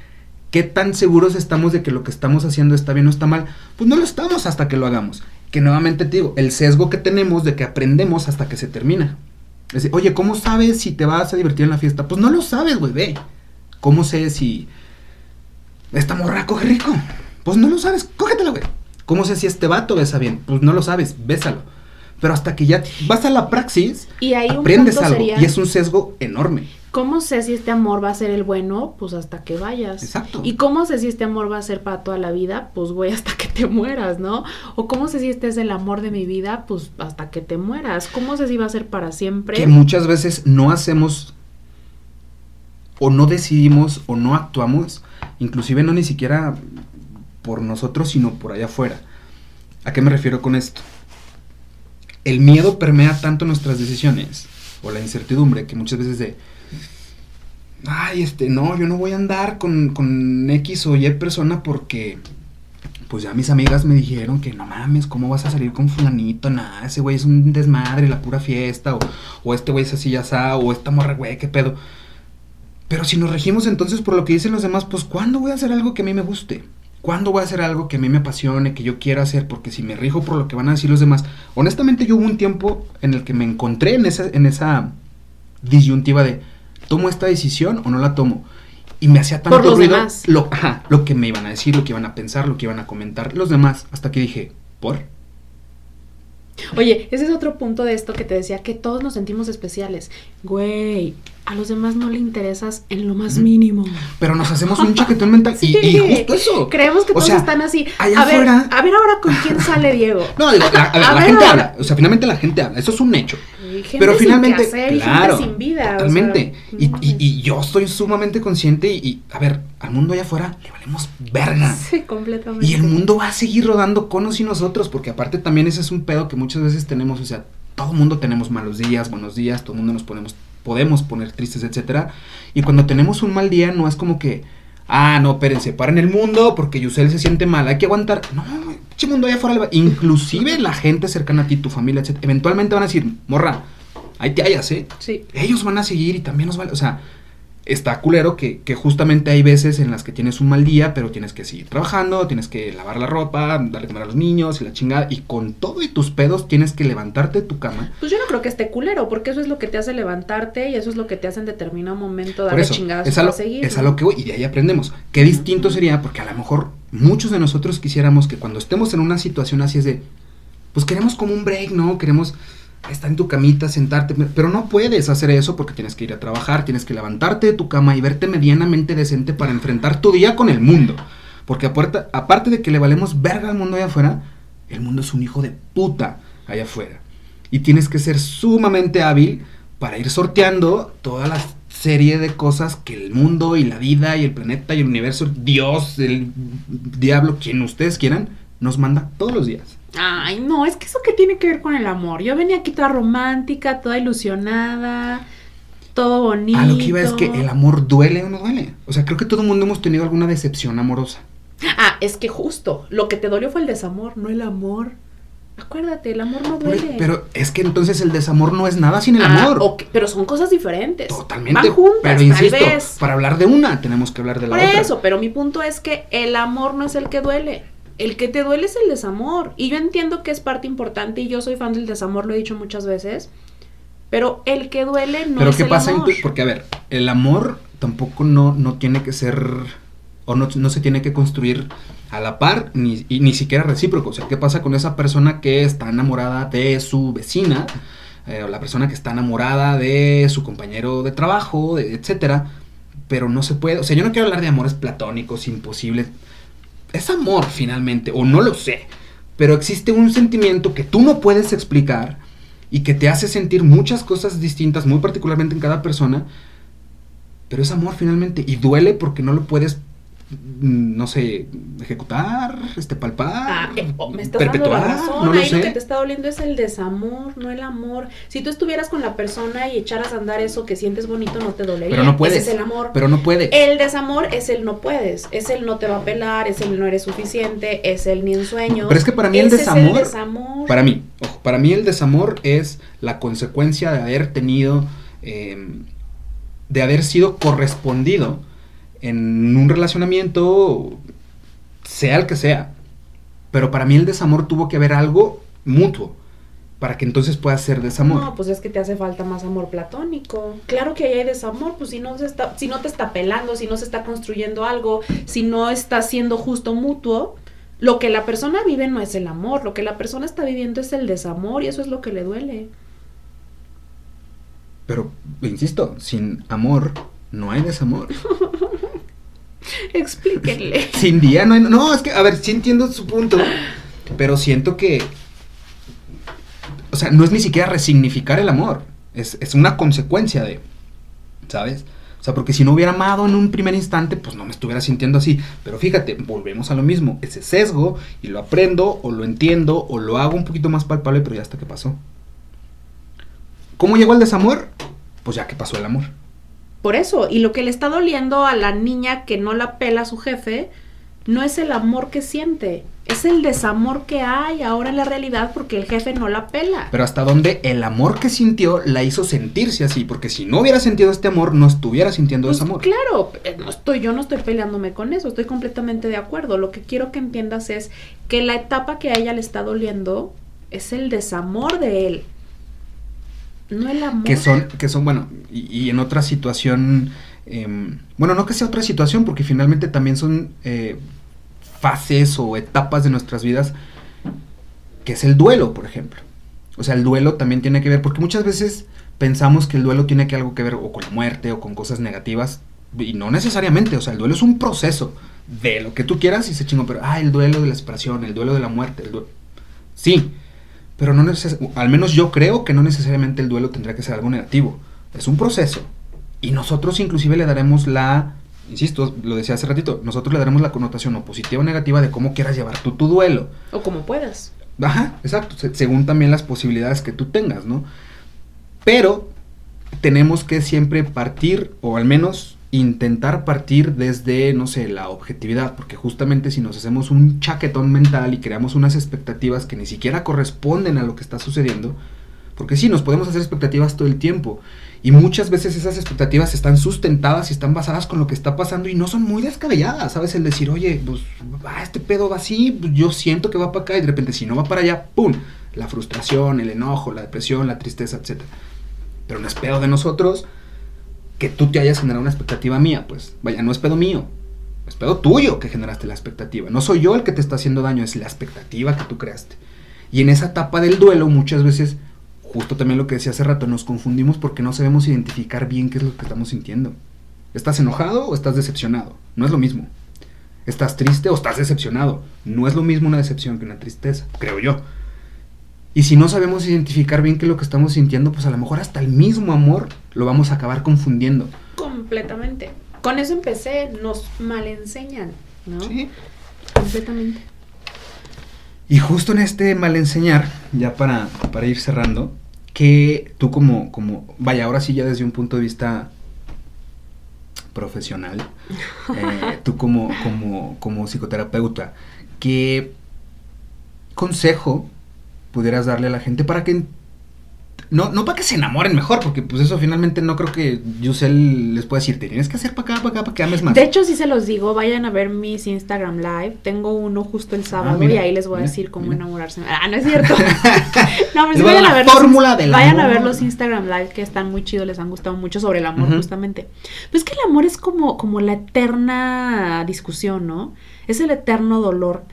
¿qué tan seguros estamos de que lo que estamos haciendo está bien o está mal? Pues no lo estamos hasta que lo hagamos. Que nuevamente te digo, el sesgo que tenemos de que aprendemos hasta que se termina. Es Oye, ¿cómo sabes si te vas a divertir en la fiesta? Pues no lo sabes, güey, ve. ¿Cómo sé si esta morra coge rico? Pues no lo sabes, cógetela, güey. ¿Cómo sé si este vato besa bien? Pues no lo sabes, bésalo. Pero hasta que ya vas a la praxis, y ahí aprendes algo. y es un sesgo enorme. ¿Cómo sé si este amor va a ser el bueno? Pues hasta que vayas. Exacto. ¿Y cómo sé si este amor va a ser para toda la vida? Pues güey, hasta que te mueras, ¿no? O cómo sé si este es el amor de mi vida? Pues hasta que te mueras. ¿Cómo sé si va a ser para siempre? Que muchas veces no hacemos o no decidimos o no actuamos, inclusive no ni siquiera por nosotros, sino por allá afuera. ¿A qué me refiero con esto? El miedo permea tanto nuestras decisiones o la incertidumbre que muchas veces de ay, este, no, yo no voy a andar con, con X o Y persona porque, pues ya mis amigas me dijeron que no mames, ¿cómo vas a salir con fulanito? Nada, ese güey es un desmadre, la pura fiesta, o, o este güey es así ya está, o esta morra, güey, qué pedo. Pero si nos regimos entonces por lo que dicen los demás, pues ¿cuándo voy a hacer algo que a mí me guste? ¿Cuándo voy a hacer algo que a mí me apasione, que yo quiera hacer? Porque si me rijo por lo que van a decir los demás, honestamente yo hubo un tiempo en el que me encontré en esa, en esa disyuntiva de, ¿tomo esta decisión o no la tomo? Y me hacía tanto ruido Lo, lo que me iban a decir, lo que iban a pensar, lo que iban a comentar los demás, hasta que dije, ¿por? Oye, ese es otro punto de esto que te decía, que todos nos sentimos especiales. Güey, a los demás no le interesas en lo más mínimo. Pero nos hacemos un chaquetón mental. y, justo eso. Creemos que todos están así. a ver, a ver ahora con quién sale Diego. No, digo, la, la (laughs) gente habla. O sea, finalmente la gente habla. Eso es un hecho. Pero finalmente, claro, sin vida, totalmente. y, y, yo estoy sumamente consciente y, a ver, al mundo allá afuera le valemos verga. Sí, completamente. Y el mundo va a seguir rodando conos y nosotros, porque aparte también ese es un pedo que muchas veces tenemos, o sea, todo el mundo tenemos malos días, buenos días, todo el mundo nos ponemos podemos poner tristes, etcétera. Y cuando tenemos un mal día no es como que Ah, no, espérense, paren el mundo porque Yusel se siente mal, hay que aguantar. No, che mundo allá afuera. Inclusive la gente cercana a ti, tu familia, etc. Eventualmente van a decir, morra, ahí te hallas, ¿eh? Sí. ellos van a seguir y también nos vale. O sea, está culero que, que justamente hay veces en las que tienes un mal día, pero tienes que seguir trabajando, tienes que lavar la ropa, darle comer a los niños y la chingada. Y con todo y tus pedos tienes que levantarte de tu cama. Pues yo no creo que esté culero, porque eso es lo que te hace levantarte y eso es lo que te hace en determinado momento darle eso, chingadas es a, para lo, seguir. es a lo que voy y de ahí aprendemos. Qué distinto sería, porque a lo mejor muchos de nosotros quisiéramos que cuando estemos en una situación así es de, pues queremos como un break, ¿no? Queremos estar en tu camita, sentarte, pero no puedes hacer eso porque tienes que ir a trabajar, tienes que levantarte de tu cama y verte medianamente decente para enfrentar tu día con el mundo. Porque aparte, aparte de que le valemos verga al mundo allá afuera, el mundo es un hijo de puta allá afuera. Y tienes que ser sumamente hábil para ir sorteando toda la serie de cosas que el mundo y la vida y el planeta y el universo, Dios, el diablo, quien ustedes quieran, nos manda todos los días. Ay, no, es que eso que tiene que ver con el amor. Yo venía aquí toda romántica, toda ilusionada, todo bonito. A lo que iba es que el amor duele o no duele. O sea, creo que todo el mundo hemos tenido alguna decepción amorosa. Ah, es que justo, lo que te dolió fue el desamor, no el amor. Acuérdate, el amor no duele. Pero es que entonces el desamor no es nada sin el Ah, amor. pero son cosas diferentes. Totalmente. Van juntas, pero tal insisto, vez. para hablar de una tenemos que hablar de la Por otra. eso, pero mi punto es que el amor no es el que duele. El que te duele es el desamor. Y yo entiendo que es parte importante y yo soy fan del desamor, lo he dicho muchas veces. Pero el que duele no Pero es ¿qué el pasa? amor. porque, a ver, el amor tampoco no, no tiene que ser, o no, no se tiene que construir a la par, ni, y ni siquiera recíproco. O sea, ¿qué pasa con esa persona que está enamorada de su vecina? eh, o la persona que está enamorada de su compañero de trabajo, de- etcétera. Pero no se puede, o sea, yo no quiero hablar de amores platónicos, imposibles. Es amor finalmente, o no lo sé. Pero existe un sentimiento que tú no puedes explicar y que te hace sentir muchas cosas distintas, muy particularmente en cada persona. Pero es amor finalmente y duele porque no lo puedes, no sé, ejecutar, este, palpar, Ah, eh, oh, me estás dando la perpetuar, razón. no lo Ahí lo que te está doliendo es el desamor, no el amor. Si tú estuvieras con la persona y echaras a andar eso que sientes bonito, no te dolería. Pero no puedes. Ese es el amor. Pero no puede. El desamor es el no puedes, es el no te va a pelar, es el no eres suficiente, es el ni en sueños. Pero es que para mí desamor, el desamor. para mí, ojo, para mí el desamor es la consecuencia de haber tenido, eh, de haber sido correspondido en un relacionamiento, sea el que sea. Pero para mí el desamor tuvo que haber algo mutuo para que entonces pueda ser desamor. No, pues es que te hace falta más amor platónico. Claro que ahí hay desamor, pues si no se está, si no te está pelando, si no se está construyendo algo, si no está siendo justo mutuo, lo que la persona vive no es el amor, lo que la persona está viviendo es el desamor y eso es lo que le duele. Pero, insisto, sin amor no hay desamor. (laughs) (laughs) Explíquenle. Sin día no hay... No, es que, a ver, sí entiendo su punto, pero siento que... O sea, no es ni siquiera resignificar el amor, es, es una consecuencia de... ¿Sabes? O sea, porque si no hubiera amado en un primer instante, pues no me estuviera sintiendo así. Pero fíjate, volvemos a lo mismo, ese sesgo, y lo aprendo, o lo entiendo, o lo hago un poquito más palpable, pero ya hasta que pasó. ¿Cómo llegó el desamor? Pues ya que pasó el amor. Por eso, y lo que le está doliendo a la niña que no la pela a su jefe, no es el amor que siente, es el desamor que hay ahora en la realidad porque el jefe no la pela. Pero hasta donde el amor que sintió la hizo sentirse así, porque si no hubiera sentido este amor, no estuviera sintiendo Pues ese amor. claro, eh, no estoy, yo no estoy peleándome con eso, estoy completamente de acuerdo. Lo que quiero que entiendas es que la etapa que a ella le está doliendo es el desamor de él, no el amor. Que son, que son, bueno, y, en otra situación, em, bueno, no que sea otra situación, porque finalmente también son eh, fases o etapas de nuestras vidas, que es el duelo, por ejemplo. O sea, el duelo también tiene que ver, porque muchas veces pensamos que el duelo tiene que algo que ver o con la muerte o con cosas negativas, y no necesariamente, o sea, el duelo es un proceso de lo que tú quieras y se chingo, pero, ah, el duelo de la separación, el duelo de la muerte, el duelo... Sí, pero no neces al menos yo creo que no necesariamente el duelo tendría que ser algo negativo. Es un proceso. Y nosotros inclusive le daremos la, insisto, lo decía hace ratito, nosotros le daremos la connotación o positiva o negativa de cómo quieras llevar tú tu duelo. O como puedas. Ajá, exacto, se- según también las posibilidades que tú tengas, ¿no? Pero tenemos que siempre partir, o al menos intentar partir desde, no sé, la objetividad, porque justamente si nos hacemos un chaquetón mental y creamos unas expectativas que ni siquiera corresponden a lo que está sucediendo, porque sí, nos podemos hacer expectativas todo el tiempo, y muchas veces esas expectativas están sustentadas y están basadas con lo que está pasando y no son muy descabelladas, ¿sabes? El decir, oye, pues va, este pedo va así, pues, yo siento que va para acá y de repente si no va para allá, ¡pum! La frustración, el enojo, la depresión, la tristeza, etc. Pero no es pedo de nosotros que tú te hayas generado una expectativa mía, pues vaya, no es pedo mío, es pedo tuyo que generaste la expectativa. No soy yo el que te está haciendo daño, es la expectativa que tú creaste. Y en esa etapa del duelo muchas veces, justo también lo que decía hace rato, nos confundimos porque no sabemos identificar bien qué es lo que estamos sintiendo. ¿Estás enojado o estás decepcionado? No es lo mismo. ¿Estás triste o estás decepcionado? No es lo mismo una decepción que una tristeza, creo yo. Y si no sabemos identificar bien qué es lo que estamos sintiendo, pues a lo mejor hasta el mismo amor lo vamos a acabar confundiendo. Completamente. Con eso empecé, nos malenseñan, ¿no? Sí. Completamente. Y justo en este malenseñar, ya para, para ir cerrando, que tú como, como, vaya, ahora sí ya desde un punto de vista profesional, (laughs) eh, tú como, como, como psicoterapeuta, ¿qué consejo pudieras darle a la gente para que no, no para que se enamoren mejor, porque pues eso finalmente no creo que Yusel les pueda decir, tienes que hacer para acá, para acá, para que ames más. De hecho, sí se los digo, vayan a ver mis Instagram Live. Tengo uno justo el sábado ah, y ahí les voy a decir cómo enamorarse. Ah, no es cierto. (laughs) (laughs) no, pero sí vayan a ver fórmula los, Vayan a ver los Instagram Live que están muy chidos, les han gustado mucho sobre el amor, justamente. Pues que el amor es como, como la eterna discusión, ¿no? Es el eterno dolor.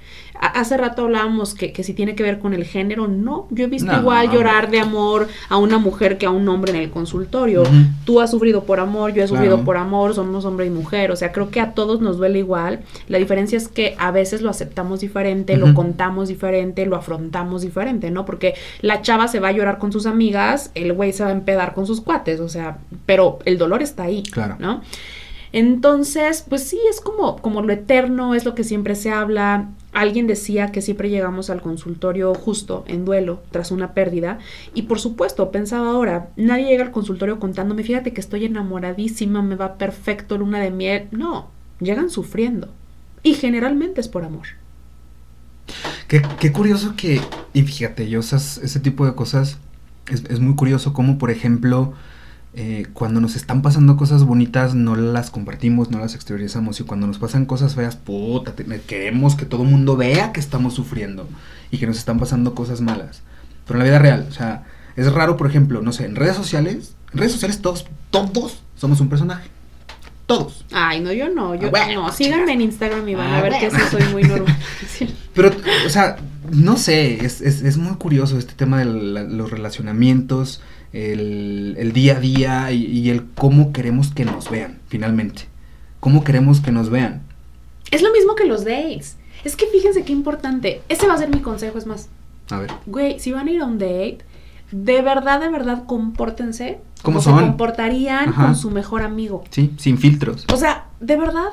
Hace rato hablábamos que, que, si tiene que ver con el género, no. Yo he visto igual llorar de amor a una mujer que a un hombre en el consultorio. Tú has sufrido por amor, yo he sufrido por amor, somos hombre y mujer. O sea, creo que a todos nos duele igual. La diferencia es que a veces lo aceptamos diferente, lo contamos diferente, lo afrontamos diferente, ¿no? Porque la chava se va a llorar con sus amigas, el güey se va a empedar con sus cuates, o sea, pero el dolor está ahí, claro. ¿no? Entonces, pues sí, es como, como lo eterno, es lo que siempre se habla. Alguien decía que siempre llegamos al consultorio justo, en duelo, tras una pérdida. Y por supuesto, pensaba ahora, nadie llega al consultorio contándome, fíjate que estoy enamoradísima, me va perfecto, luna de miel. No, llegan sufriendo. Y generalmente es por amor. Qué, qué curioso que, y fíjate, yo ese tipo de cosas, es, es muy curioso como, por ejemplo, eh, cuando nos están pasando cosas bonitas no las compartimos, no las exteriorizamos y cuando nos pasan cosas feas, puta, queremos que todo el mundo vea que estamos sufriendo y que nos están pasando cosas malas. Pero en la vida real, o sea, es raro, por ejemplo, no sé, en redes sociales, en redes sociales todos, todos somos un personaje. Todos. Ay, no, yo no, yo ah, no. Síganme en Instagram y van a ah, ver que sí soy muy normal. (laughs) Pero, o sea, no sé, es, es, es muy curioso este tema de los relacionamientos el, día a día y, el cómo queremos que nos vean, finalmente. Cómo queremos que nos vean. Es lo mismo que los dates. Es que fíjense qué importante. Ese va a ser mi consejo, es más. A ver. Güey, si van a ir a un date, de verdad, de verdad, compórtense. como se comportarían con su mejor amigo. Sí, sin filtros. O sea, de verdad.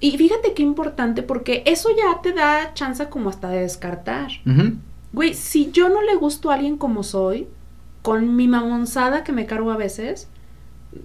Y fíjate qué importante, porque eso ya te da chance como hasta de descartar. Güey, si yo no le gusto a alguien como soy, con mi mamonzada que me cargo a veces,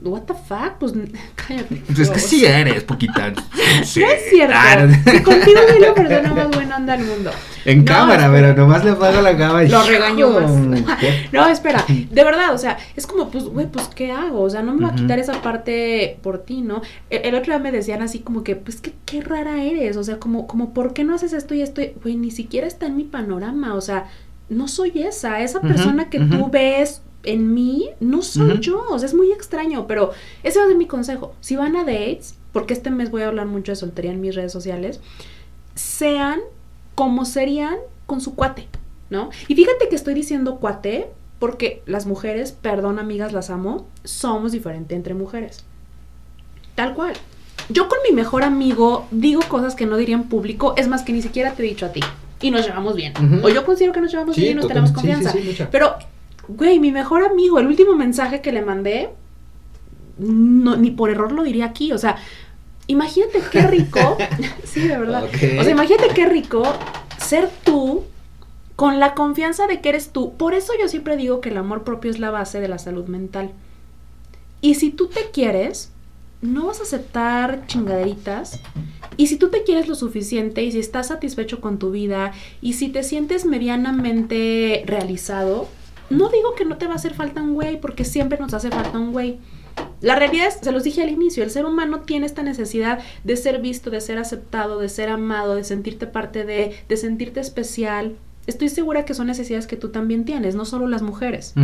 what the fuck, pues (laughs) cállate. Pues es que sí eres, poquita. (laughs) Sí. No es cierto. contigo soy la persona más buena onda del mundo. En cámara, pero nomás le apago la cámara y... Lo regaño más. (laughs) no, espera, de verdad, o sea, es como, pues, güey, pues, ¿qué hago? O sea, no me va a quitar esa parte por ti, ¿no? El, el, otro día me decían así como que, pues, que qué rara eres, o sea, como, como, ¿por qué no haces esto y esto? Güey, ni siquiera está en mi panorama, o sea, no soy esa, esa persona que tú ves en mí, no soy yo, o sea, es muy extraño, pero ese va a ser mi consejo. Si van a dates, porque este mes voy a hablar mucho de soltería en mis redes sociales, sean como serían con su cuate, ¿no? Y fíjate que estoy diciendo cuate porque las mujeres, perdón amigas, las amo, somos diferentes entre mujeres. Tal cual. Yo con mi mejor amigo digo cosas que no diría en público, es más que ni siquiera te he dicho a ti y nos llevamos bien. O yo considero que nos llevamos bien y nos tenemos confianza. Pero, güey, mi mejor amigo, el último mensaje que le mandé, no, ni por error lo diría aquí. O sea, imagínate qué rico. (laughs) (laughs) sí, de verdad. O sea, imagínate qué rico ser tú con la confianza de que eres tú. Por eso yo siempre digo que el amor propio es la base de la salud mental. Y si tú te quieres, no vas a aceptar chingaderitas. Y si tú te quieres lo suficiente y si estás satisfecho con tu vida y si te sientes medianamente realizado, no digo que no te va a hacer falta un güey, porque siempre nos hace falta un güey. La realidad es, se los dije al inicio, el ser humano tiene esta necesidad de ser visto, de ser aceptado, de ser amado, de sentirte parte de, de sentirte especial. Estoy segura que son necesidades que tú también tienes, no solo las mujeres.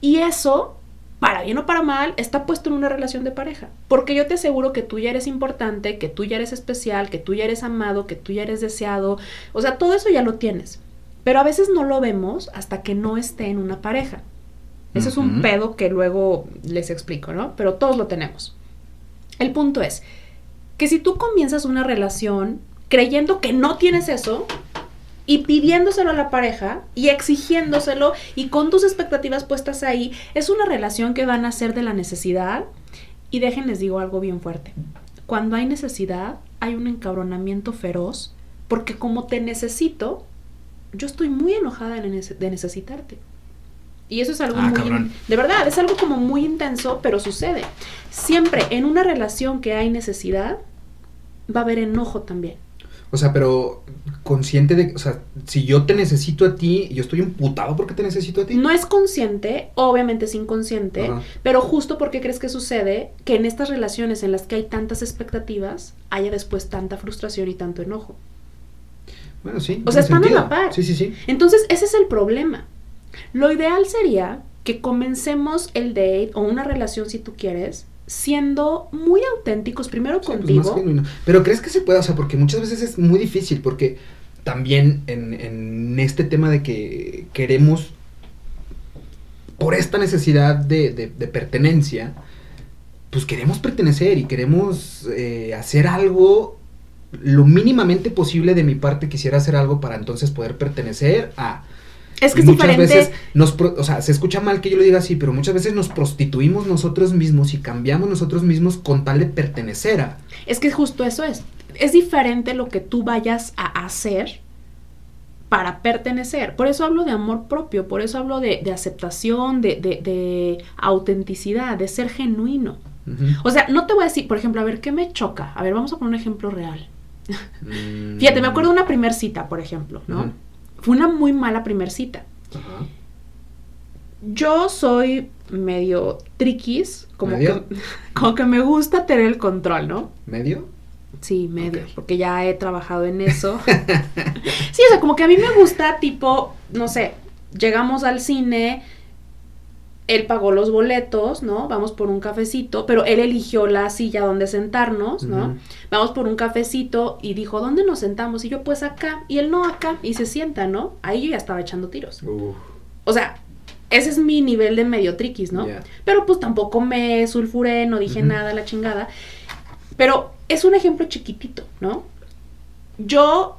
Y eso para bien o para mal, está puesto en una relación de pareja. Porque yo te aseguro que tú ya eres importante, que tú ya eres especial, que tú ya eres amado, que tú ya eres deseado. O sea, todo eso ya lo tienes. Pero a veces no lo vemos hasta que no esté en una pareja. Ese es un pedo que luego les explico, ¿no? Pero todos lo tenemos. El punto es que si tú comienzas una relación creyendo que no tienes eso, y pidiéndoselo a la pareja y exigiéndoselo y con tus expectativas puestas ahí, es una relación que van a ser de la necesidad. Y déjenles digo algo bien fuerte. Cuando hay necesidad, hay un encabronamiento feroz, porque como te necesito, yo estoy muy enojada de, necesitarte. Y eso es algo ah, muy... De verdad, es algo como muy intenso, pero sucede. Siempre en una relación que hay necesidad, va a haber enojo también. O sea, pero consciente de, o sea, si yo te necesito a ti, yo estoy imputado porque te necesito a ti. No es consciente, obviamente es inconsciente, pero justo porque crees que sucede que en estas relaciones en las que hay tantas expectativas, haya después tanta frustración y tanto enojo. Bueno, sí. O sea, están a la par. Sí, sí, sí. Entonces, ese es el problema. Lo ideal sería que comencemos el date o una relación si tú quieres siendo muy auténticos, primero pues, contigo. Pero crees que se puede, o sea, porque muchas veces es muy difícil, porque también en, este tema de que queremos, por esta necesidad de, pertenencia, pues queremos pertenecer y queremos eh, hacer algo lo mínimamente posible de mi parte. Quisiera hacer algo para entonces poder pertenecer a es que muchas veces nos, o sea, se escucha mal que yo lo diga así, pero muchas veces nos prostituimos nosotros mismos y cambiamos nosotros mismos con tal de pertenecer a. Es que justo eso es. Es diferente lo que tú vayas a hacer para pertenecer. Por eso hablo de amor propio, por eso hablo de, aceptación, de, de, autenticidad, de ser genuino. O sea, no te voy a decir, por ejemplo, a ver, ¿qué me choca? A ver, vamos a poner un ejemplo real. Mm. Fíjate, me acuerdo de una primer cita, por ejemplo, ¿no? Fue una muy mala primer cita. Yo soy medio triquis, como que, (laughs) como que me gusta tener el control, ¿no? ¿Medio? Sí, medio, porque ya he trabajado en eso. (laughs) sí, o sea, como que a mí me gusta tipo, no sé, llegamos al cine, él pagó los boletos, ¿no? Vamos por un cafecito, pero él eligió la silla donde sentarnos, ¿no? Vamos por un cafecito y dijo, ¿dónde nos sentamos? Y yo, pues acá, y él no acá, y se sienta, ¿no? Ahí yo ya estaba echando tiros. O sea, ese es mi nivel de medio triquis, ¿no? Pero pues tampoco me sulfuré, no dije nada, la chingada. Pero es un ejemplo chiquitito, ¿no? Yo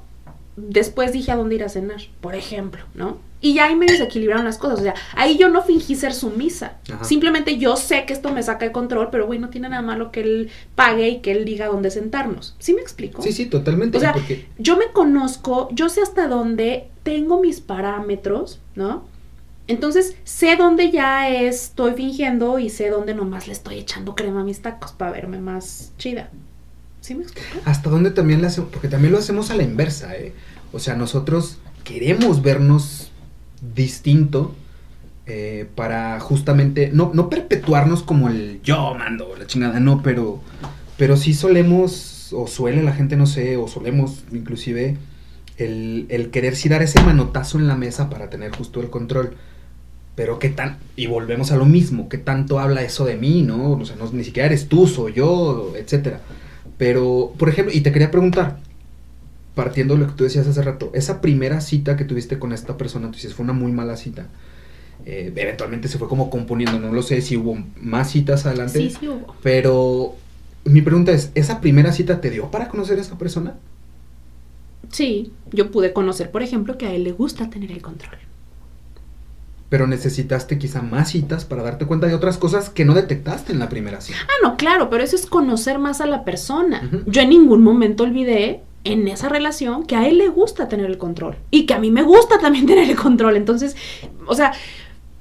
después dije a dónde ir a cenar, por ejemplo, ¿no? Y ya ahí me desequilibraron las cosas. O sea, ahí yo no fingí ser sumisa. Simplemente yo sé que esto me saca de control, pero güey, no tiene nada malo que él pague y que él diga dónde sentarnos. ¿Sí me explico? Sí, sí, totalmente. O sea, yo me conozco, yo sé hasta dónde tengo mis parámetros, ¿no? Entonces, sé dónde ya estoy fingiendo y sé dónde nomás le estoy echando crema a mis tacos para verme más chida. ¿Sí me explico? Hasta dónde también le hacemos, porque también lo hacemos a la inversa, ¿eh? O sea, nosotros queremos vernos distinto eh, para justamente, no, no perpetuarnos como el yo mando, la chingada, no, pero, pero sí solemos, o suele la gente, no sé, o solemos inclusive, el, el querer sí dar ese manotazo en la mesa para tener justo el control. Pero qué tan, y volvemos a lo mismo, qué tanto habla eso de mí, ¿no? O sea, no, ni siquiera eres tú, soy yo, etcétera. Pero, por ejemplo, y te quería preguntar, partiendo de lo que tú decías hace rato, esa primera cita que tuviste con esta persona, tú dices, fue una muy mala cita. Eh, eventualmente se fue como componiendo, no lo sé si hubo más citas adelante. Sí, sí hubo. Pero mi pregunta es, ¿esa primera cita te dio para conocer a esa persona? Sí, yo pude conocer, por ejemplo, que a él le gusta tener el control. Pero necesitaste quizá más citas para darte cuenta de otras cosas que no detectaste en la primera cita. Ah, no, claro, pero eso es conocer más a la persona. Yo en ningún momento olvidé en esa relación que a él le gusta tener el control y que a mí me gusta también (laughs) tener el control. Entonces, o sea,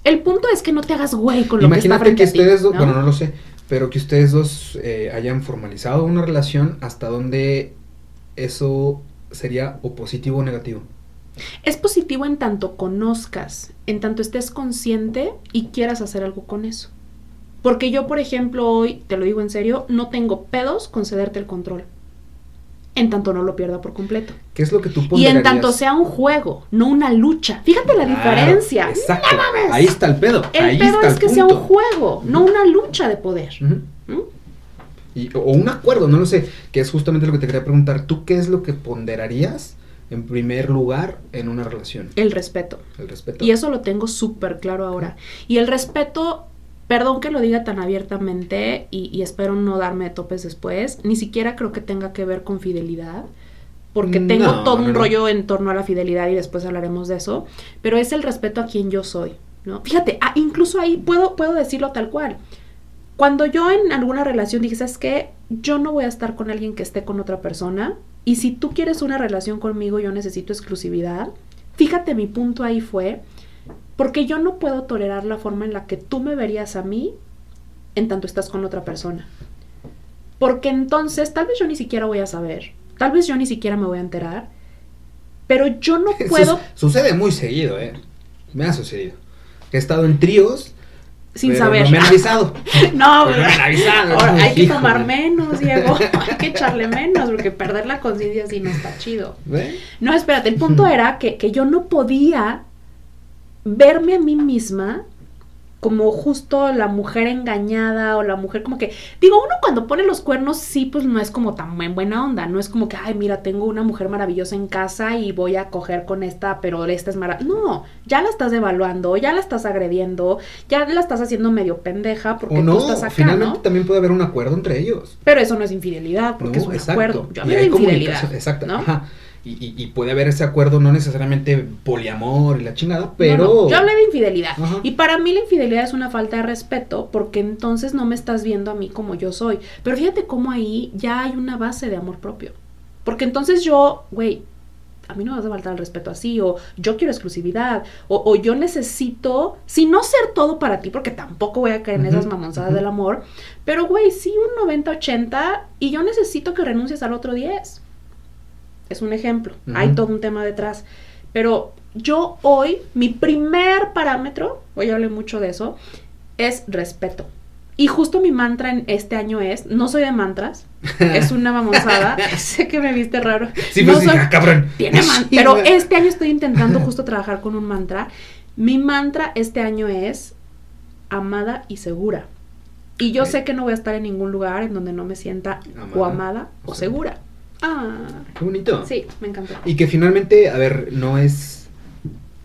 el punto es que no te hagas güey con lo Imagínate que está que ustedes, bueno, no lo sé, pero que ustedes dos eh, hayan formalizado una relación, ¿hasta dónde eso sería o positivo o negativo? Es positivo en tanto conozcas, en tanto estés consciente y quieras hacer algo con eso. Porque yo, por ejemplo, hoy, te lo digo en serio, no tengo pedos con cederte el control. En tanto no lo pierda por completo. ¿Qué es lo que tú Y en tanto sea un juego, no una lucha. Fíjate la diferencia. Exacto. Ahí está el pedo. El pedo es que sea un juego, no una lucha de poder. ¿Mm? Y, o un acuerdo, no lo sé, que es justamente lo que te quería preguntar. ¿Tú qué es lo que ponderarías en primer lugar en una relación? El respeto. El respeto. Y eso lo tengo súper claro ahora. Y el respeto Perdón que lo diga tan abiertamente y, espero no darme topes después. Ni siquiera creo que tenga que ver con fidelidad, porque tengo todo un rollo en torno a la fidelidad y después hablaremos de eso. Pero es el respeto a quien yo soy, ¿no? Fíjate, ah, incluso ahí puedo, puedo decirlo tal cual. Cuando yo en alguna relación dije, ¿sabes qué? Yo no voy a estar con alguien que esté con otra persona. Y si tú quieres una relación conmigo, yo necesito exclusividad. Fíjate, mi punto ahí fue porque yo no puedo tolerar la forma en la que tú me verías a mí en tanto estás con otra persona. Porque entonces tal vez yo ni siquiera voy a saber, tal vez yo ni siquiera me voy a enterar, pero yo no (laughs) puedo... sucede muy seguido, ¿eh? Me ha sucedido. He estado en tríos. Sin saber. No me han avisado. (laughs) no, pero, me han avisado. hay que tomar menos, Diego. (laughs) hay que echarle menos, porque perder la conciencia así no está chido. No, espérate, el punto era que, que yo no podía verme a mí misma como justo la mujer engañada o la mujer como que, digo, uno cuando pone los cuernos sí, pues no es como tan en buena onda, no es como que, ay, mira, tengo una mujer maravillosa en casa y voy a coger con esta, pero esta es maravillosa. No, ya la estás devaluando, ya la estás agrediendo, ya la estás haciendo medio pendeja porque no, tú estás acá, finalmente también puede haber un acuerdo entre ellos. Pero eso no es infidelidad, porque es un acuerdo. Yo hablo de infidelidad. Exacto, Ajá. Y, puede haber ese acuerdo, no necesariamente poliamor y la chingada, pero... Yo hablé de infidelidad. Y para mí la infidelidad es una falta de respeto porque entonces no me estás viendo a mí como yo soy. Pero fíjate cómo ahí ya hay una base de amor propio. Porque entonces yo, güey, a mí no me vas a faltar el respeto así, o yo quiero exclusividad, o, yo necesito, si no ser todo para ti, porque tampoco voy a caer en esas mamonzadas del amor, pero güey, sí un 90-80 y yo necesito que renuncies al otro 10 es un ejemplo. Hay todo un tema detrás. Pero yo hoy, mi primer parámetro, hoy hablé mucho de eso, es respeto. Y justo mi mantra en este año es, no soy de mantras, (laughs) es una mamosada, (laughs) sé que me viste raro. Sí, pues no cabrón. Tiene (laughs) pero este año estoy intentando justo trabajar con un mantra. Mi mantra este año es amada y segura. Y yo sé que no voy a estar en ningún lugar en donde no me sienta o amada o segura. Ah. Qué bonito. Sí, me encantó. Y que finalmente, a ver, no es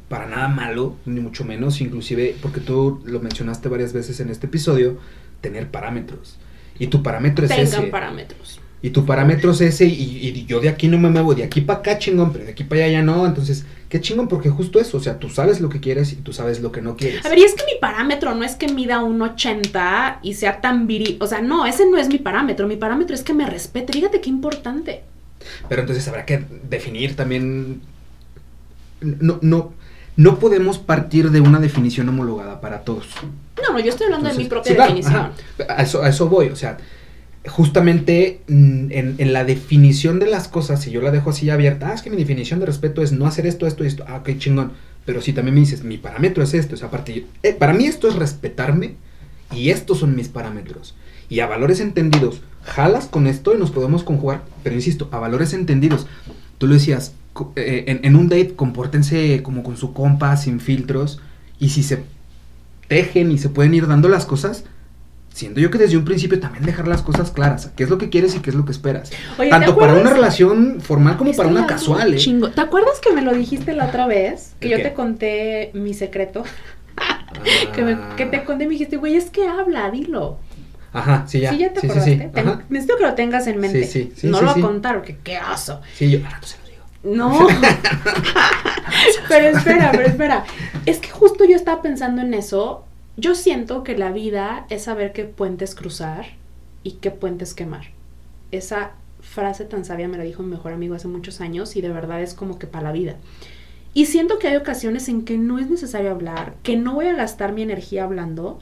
para nada malo, ni mucho menos, inclusive, porque tú lo mencionaste varias veces en este episodio, tener parámetros. Y tu parámetro es ese. Tengan parámetros. Y tu parámetro es ese, y, yo de aquí no me muevo, de aquí para acá chingón, pero de aquí para allá ya no. Entonces, qué chingón, porque justo eso, o sea, tú sabes lo que quieres y tú sabes lo que no quieres. A ver, y es que mi parámetro no es que mida un 80 y sea tan viril. O sea, no, ese no es mi parámetro. Mi parámetro es que me respete. Fíjate qué importante. Pero entonces habrá que definir también. No, no, no podemos partir de una definición homologada para todos. No, no, yo estoy hablando de mi propia definición. A, eso, a eso voy, o sea justamente mm, en, la definición de las cosas, si yo la dejo así abierta, ah, es que mi definición de respeto es no hacer esto, esto y esto, ah, ok, chingón. Pero si también me dices, mi parámetro es esto, o sea, aparte, eh, para mí esto es respetarme y estos son mis parámetros. Y a valores entendidos, jalas con esto y nos podemos conjugar, pero insisto, a valores entendidos. Tú lo decías, eh, en, en un date compórtense como con su compa, sin filtros, y si se tejen y se pueden ir dando las cosas, siento yo que desde un principio también dejar las cosas claras, qué es lo que quieres y qué es lo que esperas. Tanto para una relación formal como para una casual. ¿eh? Chingo. ¿Te acuerdas que me lo dijiste la otra vez? Que yo te conté mi secreto. (laughs) que, te conté y me dijiste, güey, es que habla, dilo. Ajá, sí, ya. Sí, ya te acordaste. necesito que lo tengas en mente. Sí, sí, No lo voy a contar porque qué aso. Sí, yo, ahora se lo digo. No. (laughs) pero espera, pero espera. Es que justo yo estaba pensando en eso yo siento que la vida es saber qué puentes cruzar y qué puentes quemar. Esa frase tan sabia me la dijo mi mejor amigo hace muchos años y de verdad es como que para la vida. Y siento que hay ocasiones en que no es necesario hablar, que no voy a gastar mi energía hablando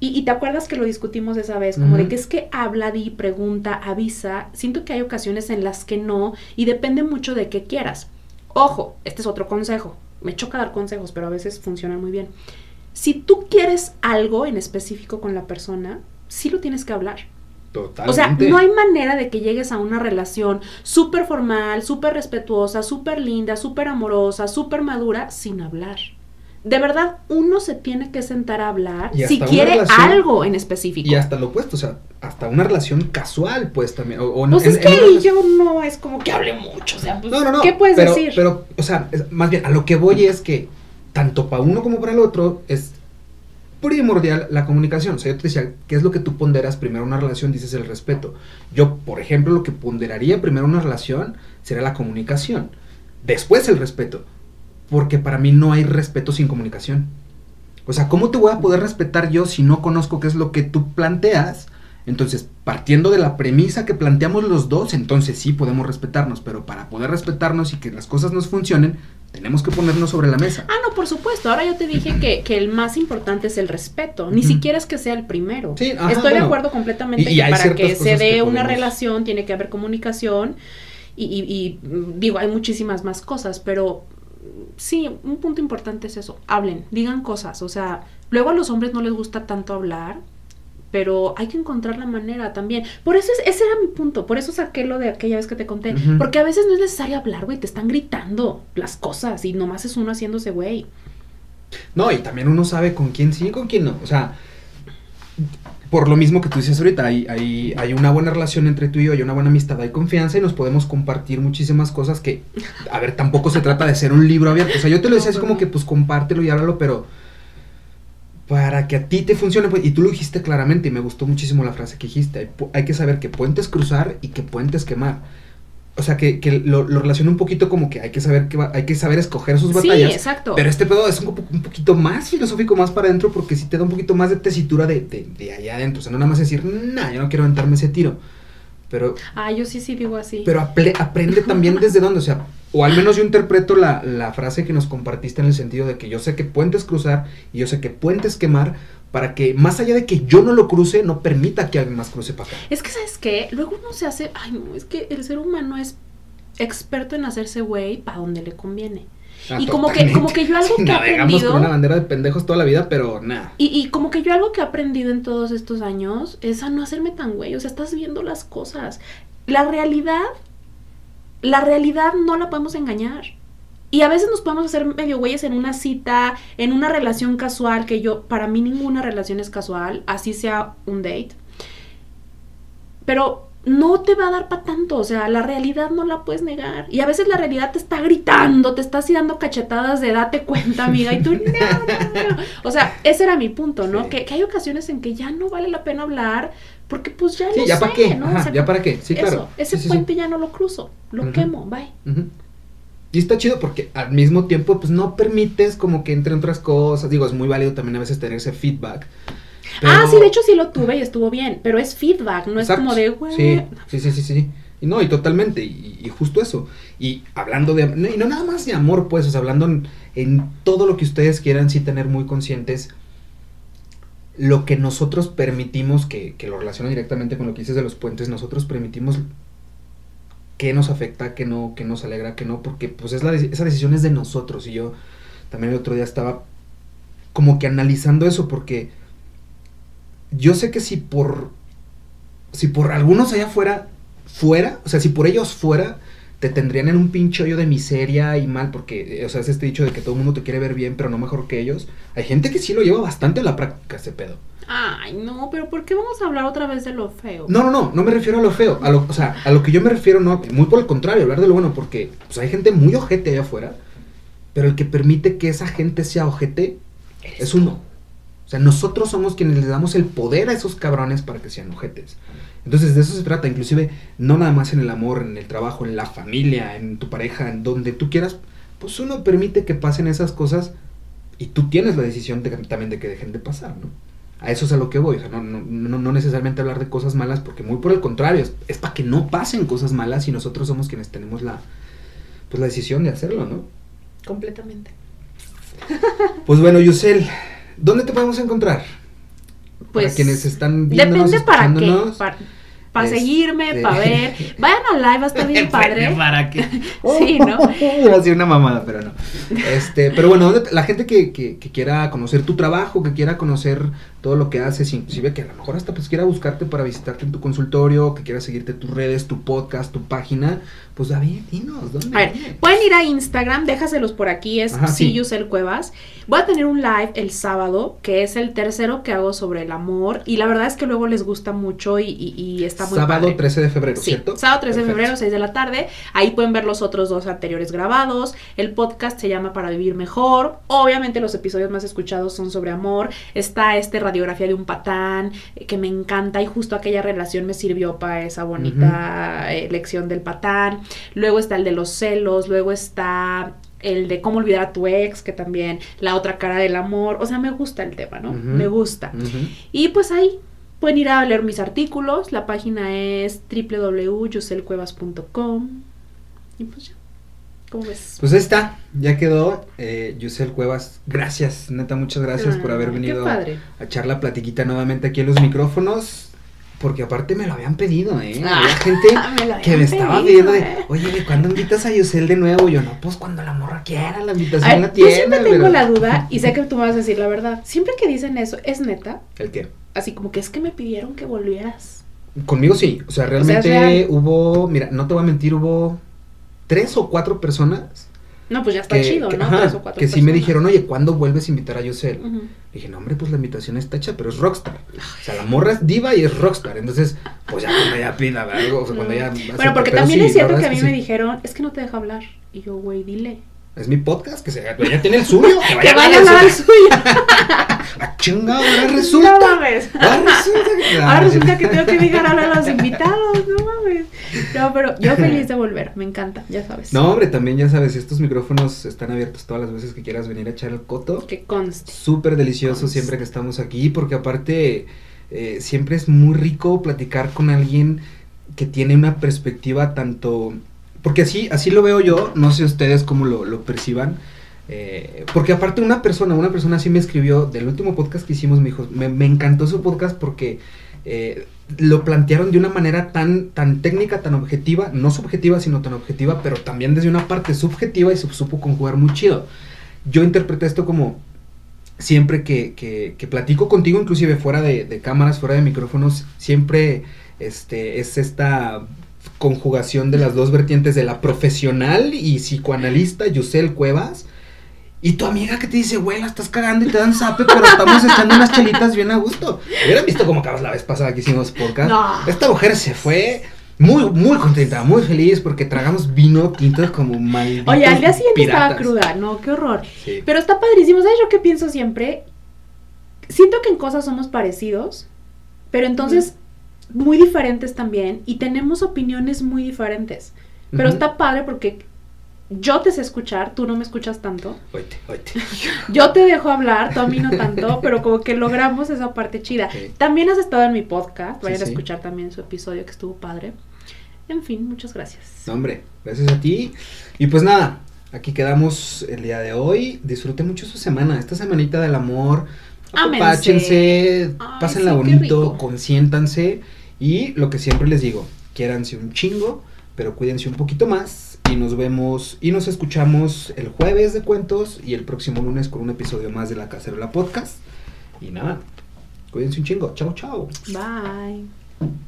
Y, te acuerdas que lo discutimos esa vez, como de que es que habla, di, pregunta, avisa. Siento que hay ocasiones en las que no, y depende mucho de qué quieras. Ojo, este es otro consejo. Me choca dar consejos, pero a veces funcionan muy bien. Si tú quieres algo en específico con la persona, sí lo tienes que hablar. Totalmente. O sea, no hay manera de que llegues a una relación súper formal, súper respetuosa, súper linda, súper amorosa, súper madura, sin hablar. De verdad, uno se tiene que sentar a hablar si quiere algo en específico. Y hasta lo opuesto, o sea, hasta una relación casual, pues también. O, pues es que yo no es como que hable mucho, o sea, pues, no, no, no, ¿qué puedes decir? Pero, o sea, más bien, a lo que voy es que tanto para uno como para el otro es primordial la comunicación. O sea, yo te decía, ¿qué es lo que tú ponderas primero una relación? Dices el respeto. Yo, por ejemplo, lo que ponderaría primero una relación sería la comunicación. Después el respeto. Porque para mí no hay respeto sin comunicación. O sea, ¿cómo te voy a poder respetar yo si no conozco qué es lo que tú planteas? Entonces, partiendo de la premisa que planteamos los dos, entonces sí podemos respetarnos, pero para poder respetarnos y que las cosas nos funcionen, tenemos que ponernos sobre la mesa. Ah, no, por supuesto. Ahora yo te dije que, que el más importante es el respeto. Ni siquiera es que sea el primero. Sí, Estoy de acuerdo completamente que para que se dé una relación tiene que haber comunicación y, y, digo, hay muchísimas más cosas, pero sí, un punto importante es eso. Hablen, digan cosas. O sea, luego a los hombres no les gusta tanto hablar pero hay que encontrar la manera también. Por eso es, ese era mi punto, por eso saqué lo de aquella vez que te conté, porque a veces no es necesario hablar, güey, te están gritando las cosas y nomás es uno haciéndose güey. No, y también uno sabe con quién sí y con quién no, o sea, por lo mismo que tú dices ahorita, hay, hay, hay una buena relación entre tú y yo, hay una buena amistad, hay confianza y nos podemos compartir muchísimas cosas que, a ver, tampoco se trata de ser un libro abierto, o sea, yo te lo decía así como que pues compártelo y háblalo, pero para que a ti te funcione, pues, y tú lo dijiste claramente y me gustó muchísimo la frase que dijiste, hay, que saber que puentes cruzar y que puentes quemar. O sea, que, que lo, lo relaciona un poquito como que hay que saber que hay que saber escoger sus batallas. Sí, exacto. Pero este pedo es un, un, poquito más filosófico, más para adentro, porque sí te da un poquito más de tesitura de, de, de allá adentro. O sea, no nada más decir, nah, yo no quiero aventarme ese tiro. Pero... Ah, yo sí, sí digo así. Pero aprende también (laughs) desde dónde, o sea, o al menos yo interpreto la, la, frase que nos compartiste en el sentido de que yo sé que puentes cruzar y yo sé que puentes quemar para que más allá de que yo no lo cruce, no permita que alguien más cruce para acá. Es que, ¿sabes qué? Luego uno se hace, ay no, es que el ser humano es experto en hacerse güey para donde le conviene. Ah, y como que, como que yo algo que he (laughs) aprendido. con una bandera de pendejos toda la vida, pero nada. Y, y como que yo algo que he aprendido en todos estos años es a no hacerme tan güey. O sea, estás viendo las cosas. La realidad la realidad no la podemos engañar. Y a veces nos podemos hacer medio güeyes en una cita, en una relación casual, que yo, para mí ninguna relación es casual, así sea un date. Pero no te va a dar para tanto, o sea, la realidad no la puedes negar. Y a veces la realidad te está gritando, te está así dando cachetadas de date cuenta, amiga, y tú, (laughs) no, no, no. O sea, ese era mi punto, ¿no? Que, que, hay ocasiones en que ya no vale la pena hablar, porque pues ya sí, ya para qué, ¿no? ya para qué, sí, claro. ese puente ya no lo cruzo, lo quemo, bye. Y está chido porque al mismo tiempo, pues no permites como que entre otras cosas. Digo, es muy válido también a veces tener ese feedback. Ah, sí, de hecho sí lo tuve y estuvo bien, pero es feedback, no es como de, güey. Sí, sí, sí, sí, sí. Y no, y totalmente, y, justo eso. Y hablando de, y no nada más de amor, pues, o sea, hablando en, en todo lo que ustedes quieran sí tener muy conscientes lo que nosotros permitimos, que, que lo relaciona directamente con lo que dices de los puentes, nosotros permitimos que nos afecta, que no, que nos alegra, que no, porque pues es la, esa decisión es de nosotros. Y yo también el otro día estaba como que analizando eso, porque yo sé que si por, si por algunos allá afuera, fuera, o sea, si por ellos fuera, te tendrían en un pinche hoyo de miseria y mal, porque, eh, o sea, es este dicho de que todo el mundo te quiere ver bien, pero no mejor que ellos. Hay gente que sí lo lleva bastante a la práctica ese pedo. Ay, no, pero ¿por qué vamos a hablar otra vez de lo feo? No, no, no, no me refiero a lo feo. A lo, o sea, a lo que yo me refiero, no, muy por el contrario, hablar de lo bueno, porque pues, hay gente muy ojete allá afuera, pero el que permite que esa gente sea ojete es uno. O sea, nosotros somos quienes les damos el poder a esos cabrones para que sean ojetes. Entonces de eso se trata, inclusive no nada más en el amor, en el trabajo, en la familia, en tu pareja, en donde tú quieras, pues uno permite que pasen esas cosas y tú tienes la decisión también de que dejen de pasar, ¿no? A eso es a lo que voy, o sea, no, no, no necesariamente hablar de cosas malas, porque muy por el contrario, es, para que no pasen cosas malas y nosotros somos quienes tenemos la, pues, la decisión de hacerlo, ¿no? Completamente. Pues bueno, Yusel, ¿dónde te podemos encontrar? Pues, para quienes están viendo. Depende para qué. Para, Este- seguirme, para (laughs) ver. Vayan al live, va a estar bien (laughs) padre. ¿Para qué? (laughs) Sí, ¿no? Iba a una mamada, pero no. Este, pero bueno, ¿dónde te- la gente que, que, que quiera conocer tu trabajo, que quiera conocer todo lo que haces, inclusive que a lo mejor hasta pues quiera buscarte para visitarte en tu consultorio, que quiera seguirte tus redes, tu podcast, tu página, pues David, dinos, ¿dónde? A ver, pueden ir a Instagram, déjaselos por aquí, es Ajá, sí. Siyusel Cuevas. Voy a tener un live el sábado, que es el tercero que hago sobre el amor, y la verdad es que luego les gusta mucho y, y- y está muy Sábado padre. 13 de febrero, Sí, ¿cierto? sábado 13 de febrero, 6 de la tarde. Ahí pueden ver los otros dos anteriores grabados. El podcast se llama Para Vivir Mejor. Obviamente los episodios más escuchados son sobre amor. Está este radiografía de un patán, eh, que me encanta y justo aquella relación me sirvió para esa bonita eh, lección del patán. Luego está el de los celos, luego está el de cómo olvidar a tu ex, que también la otra cara del amor. O sea, me gusta el tema, ¿no? Me gusta. Y pues ahí pueden ir a leer mis artículos. La página es www.yuselcuevas.com. Y pues ya. ¿Cómo ves? Pues ahí está, ya quedó. Eh, Yusel Cuevas, gracias, neta, muchas gracias por haber Ah, venido padre. a echar la platiquita nuevamente aquí en los micrófonos. Porque aparte me lo habían pedido, ¿eh? Ah, Había (laughs) gente me que me estaba pidiendo de, ¿eh? oye, ¿de cuándo invitas a Yusel de nuevo? Yo, no, pues cuando la morra quiera, la invitación ver, la yo tiene. siempre tengo pero- la duda, y sé que tú me vas a decir la verdad. Siempre que dicen eso, ¿es neta? ¿El qué? Así como que es que me pidieron que volvieras. Conmigo sí, o sea, realmente real. hubo, mira, no te voy a mentir, hubo tres o cuatro personas No, pues ya está que, chido, que- ¿no? ajá, Tres o cuatro que sí me dijeron, oye, ¿cuándo vuelves a invitar a Yusel? Ujú. Dije, no, hombre, pues la invitación está hecha, pero es rockstar. O sea, la morra es diva y es rockstar. Entonces, pues ya cuando ella pida algo, o sea, cuando ella. Bueno, porque también sí, es cierto que a mí es me sí. dijeron, es que no te deja hablar. Y yo, güey, dile. Es mi podcast, que se, ella tiene el suyo. Que vaya, Que vaya a a al su. suyo. (laughs) Ah, chinga, ahora resulta. No mames. Ahora resulta que. Ahora resulta que tengo que dejar hablar a los invitados, no mames. No, pero yo (laughs) feliz de volver, me encanta, ya sabes. No, hombre, también ya sabes, estos micrófonos están abiertos todas las veces que quieras venir a echar el coto. Que conste. Súper delicioso siempre que estamos aquí, porque aparte eh, siempre es muy rico platicar con alguien que tiene una perspectiva tanto... Porque así, así lo veo yo, no sé ustedes cómo lo, perciban. eh, porque aparte una persona, una persona así me escribió del último podcast que hicimos, me dijo, me, me encantó su podcast porque eh, lo plantearon de una manera tan, tan técnica, tan objetiva, no subjetiva, sino tan objetiva, pero también desde una parte subjetiva y se supo conjugar muy chido. Yo interpreté esto como siempre que, que, que platico contigo, inclusive fuera de, de cámaras, fuera de micrófonos, siempre este, es esta conjugación de las dos vertientes de la profesional y psicoanalista Yusel Cuevas. Y tu amiga que te dice, güey, la estás cagando y te dan zape, pero estamos echando unas chelitas bien a gusto. Hubieran visto cómo acabas la vez pasada que hicimos podcast. No. Esta mujer se fue muy, muy contenta, muy feliz porque tragamos vino tinto como malditos Oye, al día siguiente estaba cruda, no, qué horror. Sí. Pero está padrísimo, ¿sabes yo qué pienso siempre? Siento que en cosas somos parecidos, pero entonces muy diferentes también y tenemos opiniones muy diferentes. Pero Ujú. está padre porque yo te sé escuchar, tú no me escuchas tanto. Oite, oite. (laughs) Yo te dejo hablar, tú a mí no tanto, (laughs) pero como que logramos esa parte chida. Sí. También has estado en mi podcast, vayan Sí, a sí. escuchar también su episodio que estuvo padre. En fin, muchas gracias. No, hombre, gracias a ti. Y pues nada, aquí quedamos el día de hoy. Disfruten mucho su semana, esta semanita del amor. Ay, pásenla sí, bonito, consiéntanse. Y lo que siempre les digo, quiéranse un chingo, pero cuídense un poquito más. Y nos vemos y nos escuchamos el jueves de cuentos y el próximo lunes con un episodio más de La Cacerola Podcast. Y nada, cuídense un chingo. Chao, chao. Bye.